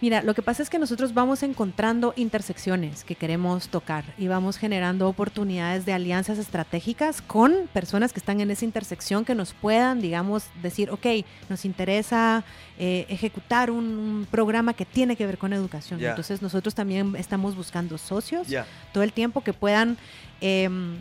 Mira, lo que pasa es que nosotros vamos encontrando intersecciones que queremos tocar y vamos generando oportunidades de alianzas estratégicas con personas que están en esa intersección que nos puedan, digamos, decir, ok, nos interesa eh, ejecutar un, programa que tiene que ver con educación. Entonces nosotros también estamos buscando socios todo el tiempo que puedan... Em,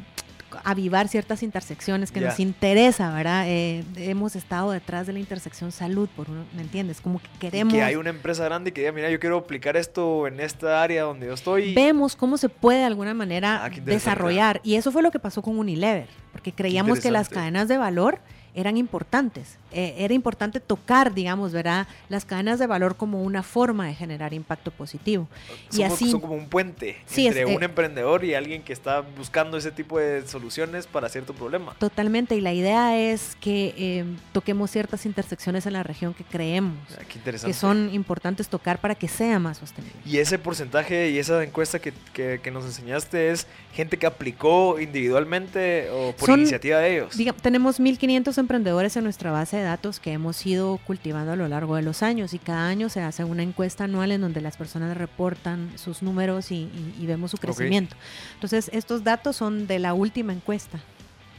avivar ciertas intersecciones que nos interesa, ¿verdad? Eh, hemos estado detrás de la intersección salud, por uno, ¿me entiendes? Como que queremos... que hay una empresa grande que diga, mira, yo quiero aplicar esto en esta área donde yo estoy. Vemos cómo se puede de alguna manera ah, desarrollar. Y eso fue lo que pasó con Unilever, porque creíamos que las cadenas de valor eran importantes. Eh, era importante tocar, digamos, ¿verdad? Las cadenas de valor como una forma de generar impacto positivo. y así, son como un puente entre un eh, emprendedor y alguien que está buscando ese tipo de soluciones para cierto problema. Totalmente, y la idea es que eh, toquemos ciertas intersecciones en la región que creemos ah, que son importantes tocar para que sea más sostenible. Y ese porcentaje y esa encuesta que, que, nos enseñaste es gente que aplicó individualmente o por iniciativa de ellos. Digamos, tenemos 1.500 emprendedores en nuestra base de datos que hemos ido cultivando a lo largo de los años y cada año se hace una encuesta anual en donde las personas reportan sus números y, vemos su crecimiento. Entonces, estos datos son de la última encuesta.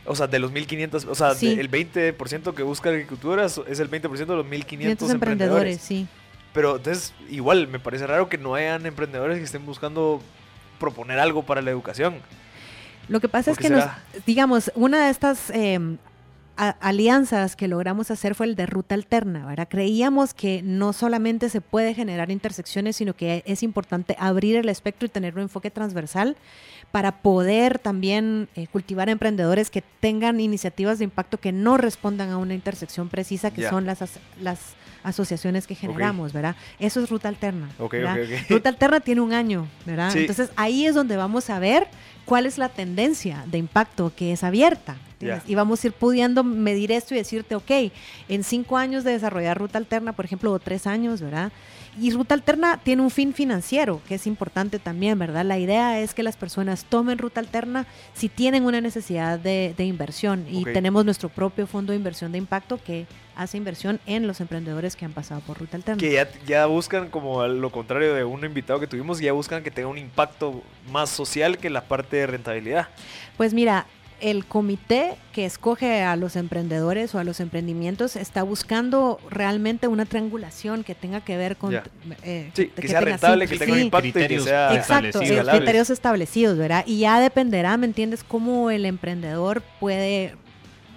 O sea, de los 1.500, o sea, el 20% que busca agricultura es el 20% de los 1.500 emprendedores. emprendedores. Sí. Pero entonces, igual, me parece raro que no hayan emprendedores que estén buscando proponer algo para la educación. Lo que pasa es que, nos, digamos, una de estas eh, alianzas que logramos hacer fue el de ruta alterna, ¿verdad? Creíamos que no solamente se puede generar intersecciones, sino que es importante abrir el espectro y tener un enfoque transversal para poder también eh, cultivar emprendedores que tengan iniciativas de impacto que no respondan a una intersección precisa, que son las, las asociaciones que generamos, ¿verdad? Eso es ruta alterna. (laughs) ruta alterna tiene un año, ¿verdad? Entonces ahí es donde vamos a ver cuál es la tendencia de impacto que es abierta. Y vamos a ir pudiendo medir esto y decirte, ok, en cinco años de desarrollar ruta alterna, por ejemplo, o tres años, ¿verdad? Y Ruta Alterna tiene un fin financiero, que es importante también, ¿verdad? La idea es que las personas tomen Ruta Alterna si tienen una necesidad de, inversión. Y tenemos nuestro propio fondo de inversión de impacto que hace inversión en los emprendedores que han pasado por Ruta Alterna. Que ya, ya buscan, como lo contrario de un invitado que tuvimos, ya buscan que tenga un impacto más social que la parte de rentabilidad. Pues mira, el comité que escoge a los emprendedores o a los emprendimientos está buscando realmente una triangulación que tenga que ver con... Eh, sí, que, sea rentable, que tenga un impacto y que sea Exacto, criterios establecidos, ¿verdad? Y ya dependerá, ¿me entiendes?, cómo el emprendedor puede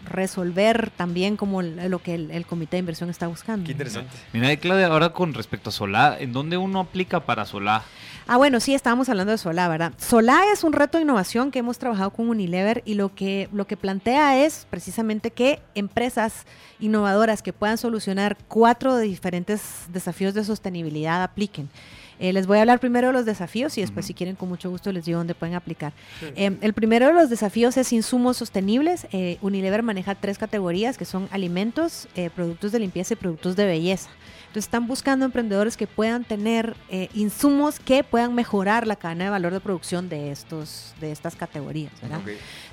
resolver también como lo que el, comité de inversión está buscando. Qué interesante. Mira, Claudia, ahora con respecto a Solá, ¿en dónde uno aplica para Solá? Ah, bueno, sí, estábamos hablando de Solá, ¿verdad? Solá es un reto de innovación que hemos trabajado con Unilever y lo que, lo que plantea es precisamente que empresas innovadoras que puedan solucionar cuatro diferentes desafíos de sostenibilidad apliquen. Eh, les voy a hablar primero de los desafíos y después, si quieren, con mucho gusto les digo dónde pueden aplicar. Eh, el primero de los desafíos es insumos sostenibles. Eh, Unilever maneja tres categorías que son alimentos, productos de limpieza y productos de belleza. Entonces están buscando emprendedores que puedan tener insumos que puedan mejorar la cadena de valor de producción de, estos, de estas categorías.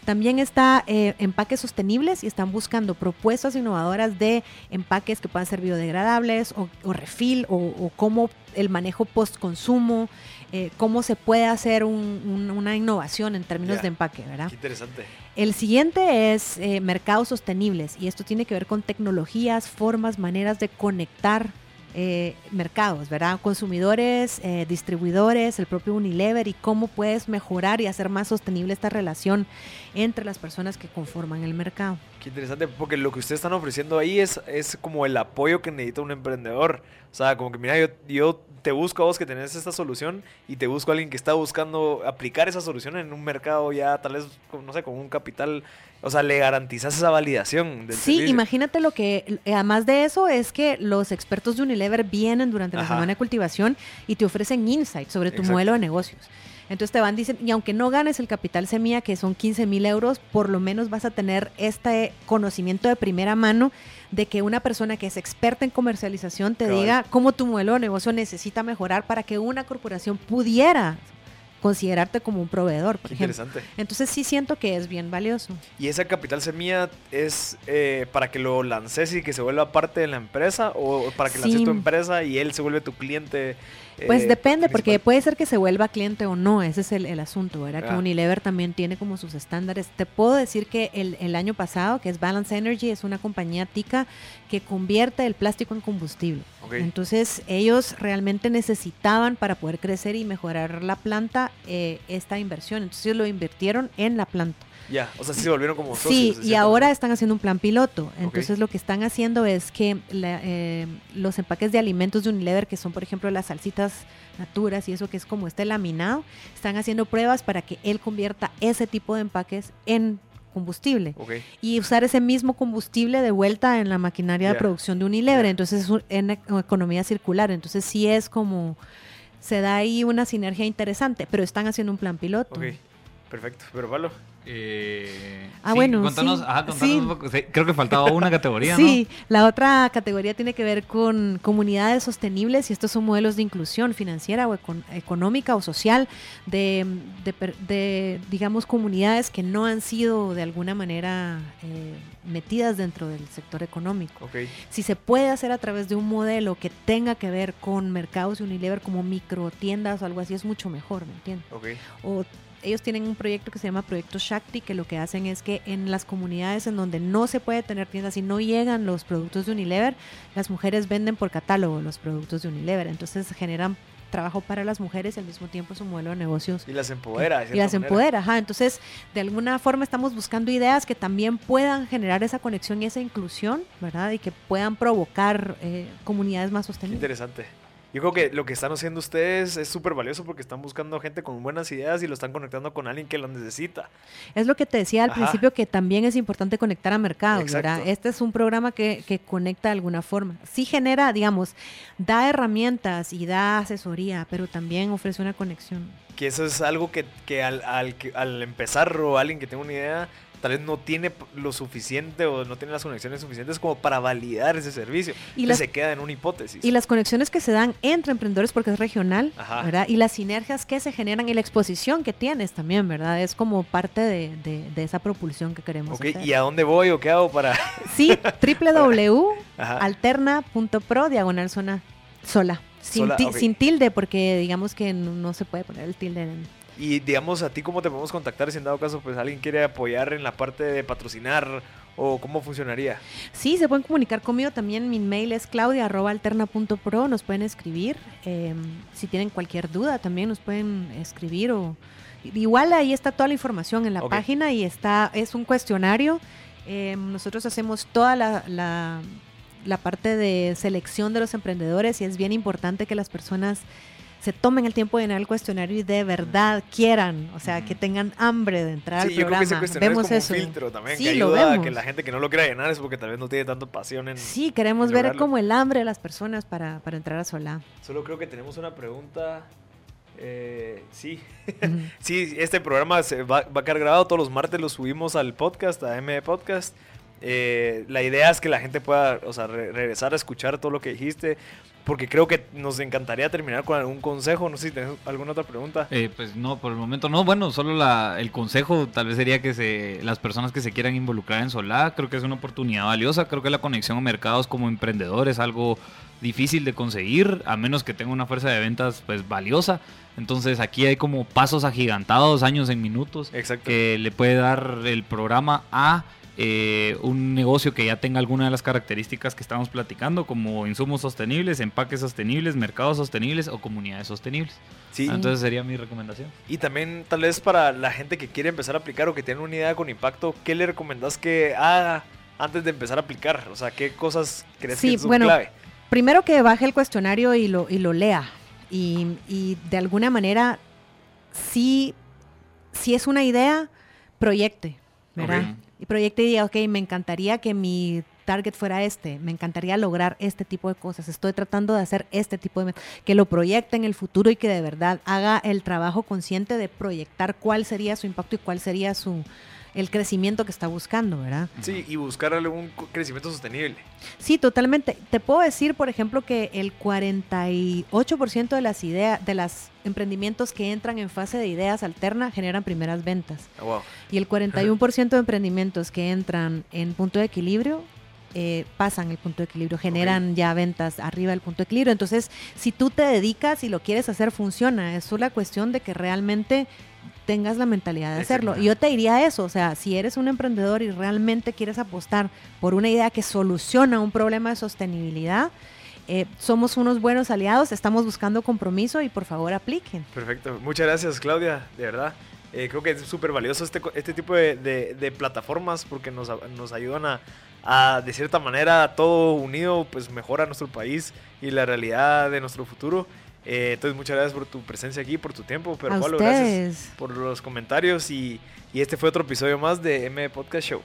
También está empaques sostenibles y están buscando propuestas innovadoras de empaques que puedan ser biodegradables o, o refil o, o cómo el manejo post-consumo, eh, cómo se puede hacer una innovación en términos de empaque, ¿verdad? Qué interesante. El siguiente es eh, mercados sostenibles y esto tiene que ver con tecnologías, formas, maneras de conectar eh, mercados, ¿verdad? Consumidores, eh, distribuidores, el propio Unilever y cómo puedes mejorar y hacer más sostenible esta relación entre las personas que conforman el mercado. Qué interesante, porque lo que ustedes están ofreciendo ahí es, es como el apoyo que necesita un emprendedor. O sea, como que mira, yo, yo te busco a vos que tenés esta solución y te busco a alguien que está buscando aplicar esa solución en un mercado ya tal vez, no sé, con un capital o sea, le garantizas esa validación del Sí, imagínate lo que, además de eso, es que los expertos de Unilever vienen durante la semana de cultivación y te ofrecen insights sobre tu modelo de negocios. Entonces te van dicen, y aunque no ganes el capital semilla, que son 15 mil euros, por lo menos vas a tener este conocimiento de primera mano de que una persona que es experta en comercialización te diga cómo tu modelo de negocio necesita mejorar para que una corporación pudiera considerarte como un proveedor, por Qué ejemplo. interesante. Entonces sí siento que es bien valioso. ¿Y esa capital semilla es eh, para que lo lances y que se vuelva parte de la empresa o para que lances Sí. tu empresa y él se vuelve tu cliente? Pues eh, depende, porque principal? puede ser que se vuelva cliente o no, ese es el, el asunto, ¿verdad? Que Ah. Unilever también tiene como sus estándares. Te puedo decir que el, el año pasado, que es Balance Energy, es una compañía tica que convierte el plástico en combustible. Entonces ellos realmente necesitaban para poder crecer y mejorar la planta eh, esta inversión. Entonces ellos lo invirtieron en la planta. Ya, o sea, sí se volvieron como socios. Sí, y ahora manera. están haciendo un plan piloto. Entonces lo que están haciendo es que la- eh, los empaques de alimentos de Unilever, que son por ejemplo las salsitas naturas y eso que es como este laminado, están haciendo pruebas para que él convierta ese tipo de empaques en combustible y usar ese mismo combustible de vuelta en la maquinaria de producción de Unilever. Entonces es un- en e- economía circular. Entonces sí es como se da ahí una sinergia interesante, pero están haciendo un plan piloto. ok. Perfecto. Pero Pablo, Eh, Ah, bueno, Contanos, sí. ajá, contanos Sí. un poco. Creo que faltaba (laughs) una categoría, Sí, la otra categoría tiene que ver con comunidades sostenibles y estos son modelos de inclusión financiera o econ- económica o social de, de de, digamos, comunidades que no han sido de alguna manera eh, metidas dentro del sector económico. ok. Si se puede hacer a través de un modelo que tenga que ver con mercados de Unilever como microtiendas o algo así, es mucho mejor, ¿me entiendes? Ok, o ellos tienen un proyecto que se llama Proyecto Shakti, que lo que hacen es que en las comunidades en donde no se puede tener tiendas y no llegan los productos de Unilever, las mujeres venden por catálogo los productos de Unilever. Entonces generan trabajo para las mujeres y al mismo tiempo su modelo de negocios y las empodera. de y las manera. empodera. Ajá. Entonces, de alguna forma estamos buscando ideas que también puedan generar esa conexión y esa inclusión, ¿verdad? Y que puedan provocar eh, comunidades más Qué sostenibles. interesante. Yo creo que lo que están haciendo ustedes es súper valioso porque están buscando gente con buenas ideas y lo están conectando con alguien que lo necesita. Es lo que te decía al Ajá. principio, que también es importante conectar a mercados. Este es un programa que, que conecta de alguna forma. Sí genera, digamos, da herramientas y da asesoría, pero también ofrece una conexión. Que eso es algo que, que al, al, que- al empezar o alguien que tenga una idea tal vez no tiene lo suficiente o no tiene las conexiones suficientes como para validar ese servicio. Y las- se queda en una hipótesis. Y las conexiones que se dan entre emprendedores, porque es regional, Ajá. ¿verdad? Y las sinergias que se generan y la exposición que tienes también, ¿verdad? Es como parte de, de- de esa propulsión que queremos Ok, hacer. ¿y a dónde voy o qué hago para...? (laughs) Sí, www.alterna.pro, diagonal zona sola. Sin, Sola, ti- sin tilde, porque digamos que no, no se puede poner el tilde en, Y digamos, a ti cómo te podemos contactar si en dado caso pues alguien quiere apoyar en la parte de patrocinar o cómo funcionaría. Sí, se pueden comunicar conmigo también. Mi mail es claudia.alterna.pro. Nos pueden escribir. eh, si tienen cualquier duda, también nos pueden escribir. o Igual ahí está toda la información en la página y está es un cuestionario. eh, nosotros hacemos toda la, la- la parte de selección de los emprendedores y es bien importante que las personas se tomen el tiempo de llenar el cuestionario y de verdad quieran, o sea, que tengan hambre de entrar Sí, al yo creo que ese Vemos es como eso. un filtro también, Sí, que lo ayuda a vemos. que la gente que no lo quiera llenar es porque tal vez no tiene tanta pasión en... Sí, queremos en ver lograrlo. como el hambre de las personas para, para entrar a Solá. Solo creo que tenemos una pregunta. eh, sí, (laughs) sí, este programa se va, va a quedar grabado todos los martes, lo subimos al podcast, a M Podcast. Eh, la idea es que la gente pueda, o sea, re- regresar a escuchar todo lo que dijiste, porque creo que nos encantaría terminar con algún consejo. No sé si tenés alguna otra pregunta. Eh, pues no, por el momento no. Bueno, solo la, el consejo tal vez sería que se, las personas que se quieran involucrar en Solá, creo que es una oportunidad valiosa. Creo que la conexión a mercados como emprendedor es algo difícil de conseguir, a menos que tenga una fuerza de ventas pues valiosa. Entonces aquí hay como pasos agigantados, años en minutos, Exacto. que le puede dar el programa a eh, un negocio que ya tenga alguna de las características que estamos platicando, como insumos sostenibles, empaques sostenibles, mercados sostenibles o comunidades sostenibles. Sí, Entonces sería mi recomendación. Y también tal vez para la gente que quiere empezar a aplicar o que tiene una idea con impacto, ¿qué le recomendás que haga antes de empezar a aplicar? O sea, ¿qué cosas crees Sí, que son bueno, clave? Primero que baje el cuestionario y lo, y lo lea. Y, y de alguna manera, si, si es una idea, proyecte, ¿verdad? Y proyecte y diga, ok, me encantaría que mi target fuera este, me encantaría lograr este tipo de cosas, estoy tratando de hacer este tipo de... Que lo proyecte en el futuro y que de verdad haga el trabajo consciente de proyectar cuál sería su impacto y cuál sería su, el crecimiento que está buscando, ¿verdad? Sí, y buscarle un crecimiento sostenible. Sí, totalmente. Te puedo decir, por ejemplo, que el 48% de las ideas, de los emprendimientos que entran en fase de ideas alterna generan primeras ventas. Ah, y el 41% de emprendimientos que entran en punto de equilibrio eh, pasan el punto de equilibrio, generan ya ventas arriba del punto de equilibrio. Entonces, si tú te dedicas y lo quieres hacer, funciona. Es solo la cuestión de que realmente tengas la mentalidad de hacerlo. Y yo te diría eso, o sea, si eres un emprendedor y realmente quieres apostar por una idea que soluciona un problema de sostenibilidad, eh, somos unos buenos aliados, estamos buscando compromiso y por favor apliquen. Perfecto, muchas gracias Claudia, de verdad. Eh, creo que es súper valioso este, este tipo de, de, plataformas porque nos, nos ayudan a, a, de cierta manera, todo unido, pues mejora nuestro país y la realidad de nuestro futuro. Eh, entonces, muchas gracias por tu presencia aquí, por tu tiempo. Pero, Pablo, gracias por los comentarios y, y este fue otro episodio más de M Podcast Show.